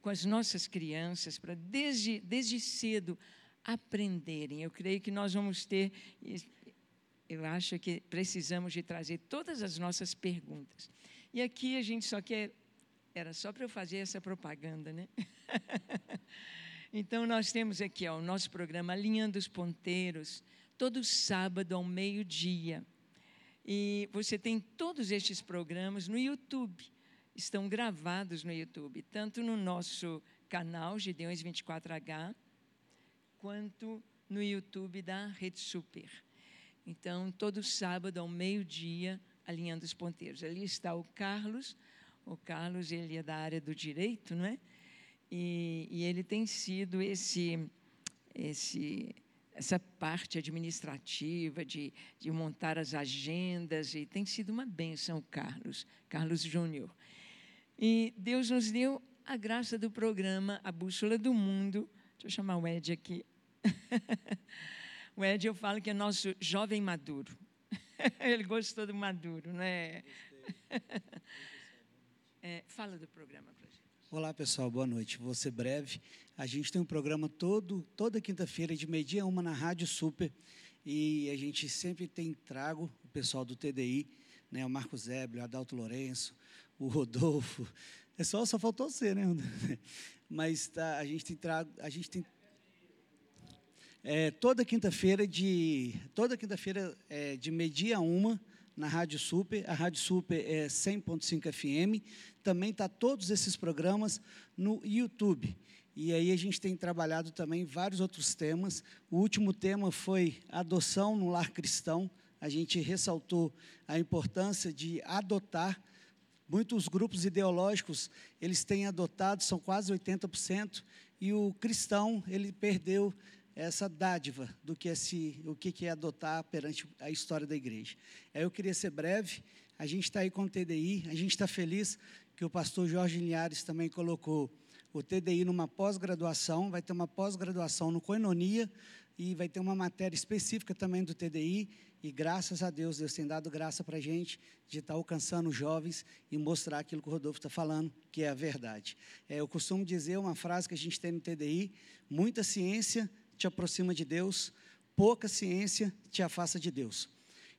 com as nossas crianças, para desde, desde cedo aprenderem. Eu creio que nós vamos ter, eu acho que precisamos de trazer todas as nossas perguntas. E aqui a gente só quer, era só para eu fazer essa propaganda, né? então nós temos aqui ó, o nosso programa Alinhando os Ponteiros, todo sábado ao meio-dia. E você tem todos estes programas no YouTube. Estão gravados no YouTube, tanto no nosso canal Gideões 24H, quanto no YouTube da Rede Super. Então, todo sábado ao meio-dia, alinhando os ponteiros. Ali está o Carlos. O Carlos, ele é da área do direito, não é? E, e ele tem sido esse esse essa parte administrativa de, de montar as agendas, e tem sido uma benção, Carlos, Carlos Júnior. E Deus nos deu a graça do programa A Bússola do Mundo. Deixa eu chamar o Ed aqui. o Ed, eu falo que é nosso jovem maduro. Ele gostou do maduro, né? É, fala do programa para. Olá, pessoal, boa noite. Vou ser breve. A gente tem um programa todo, toda quinta-feira, de meio-dia uma na Rádio Super. E a gente sempre tem trago o pessoal do TDI, né, o Marcos Zébrio, o Adalto Lourenço, o Rodolfo. É só, só faltou você, né? Mas tá, a gente tem trago, a gente tem é, toda quinta-feira de toda quinta-feira é, de meio-dia uma na Rádio Super. A Rádio Super é 100.5 FM. Também está todos esses programas no YouTube. E aí a gente tem trabalhado também vários outros temas. O último tema foi adoção no lar cristão. A gente ressaltou a importância de adotar. Muitos grupos ideológicos, eles têm adotado, são quase 80%, e o cristão, ele perdeu essa dádiva do que é se, o que é adotar perante a história da igreja. Eu queria ser breve, a gente está aí com o TDI, a gente está feliz que o pastor Jorge Linhares também colocou o TDI numa pós-graduação, vai ter uma pós-graduação no Coinonia e vai ter uma matéria específica também do TDI, e graças a Deus, Deus tem dado graça para a gente de estar tá alcançando os jovens e mostrar aquilo que o Rodolfo está falando, que é a verdade. É, eu costumo dizer uma frase que a gente tem no TDI: muita ciência te aproxima de Deus, pouca ciência te afasta de Deus.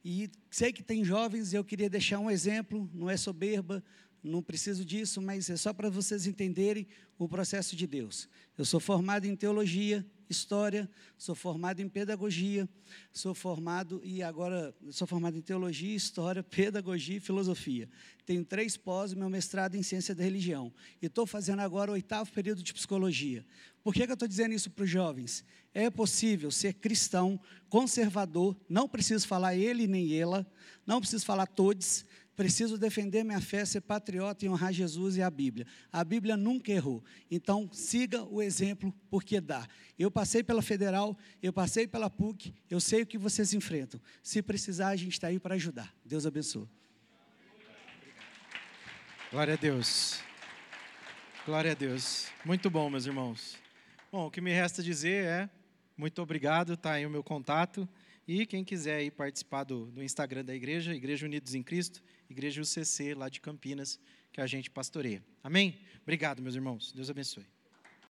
E sei que tem jovens, eu queria deixar um exemplo, não é soberba, não preciso disso, mas é só para vocês entenderem o processo de Deus. Eu sou formado em teologia, história, sou formado em pedagogia, sou formado e agora sou formado em teologia, história, pedagogia e filosofia. Tenho três pós, meu mestrado em ciência da religião e estou fazendo agora o oitavo período de psicologia. Por que, que eu estou dizendo isso para os jovens? É possível ser cristão, conservador, não preciso falar ele nem ela, não preciso falar todos, preciso defender minha fé, ser patriota e honrar Jesus e a Bíblia. A Bíblia nunca errou. Então, siga o exemplo, porque dá. Eu passei pela Federal, eu passei pela PUC, eu sei o que vocês enfrentam. Se precisar, a gente está aí para ajudar. Deus abençoe. Glória a Deus. Glória a Deus. Muito bom, meus irmãos. Bom, o que me resta dizer é muito obrigado, está aí o meu contato. E quem quiser aí participar do, do Instagram da igreja, Igreja Unidos em Cristo, Igreja UCC, lá de Campinas, que a gente pastoreia. Amém? Obrigado, meus irmãos. Deus abençoe.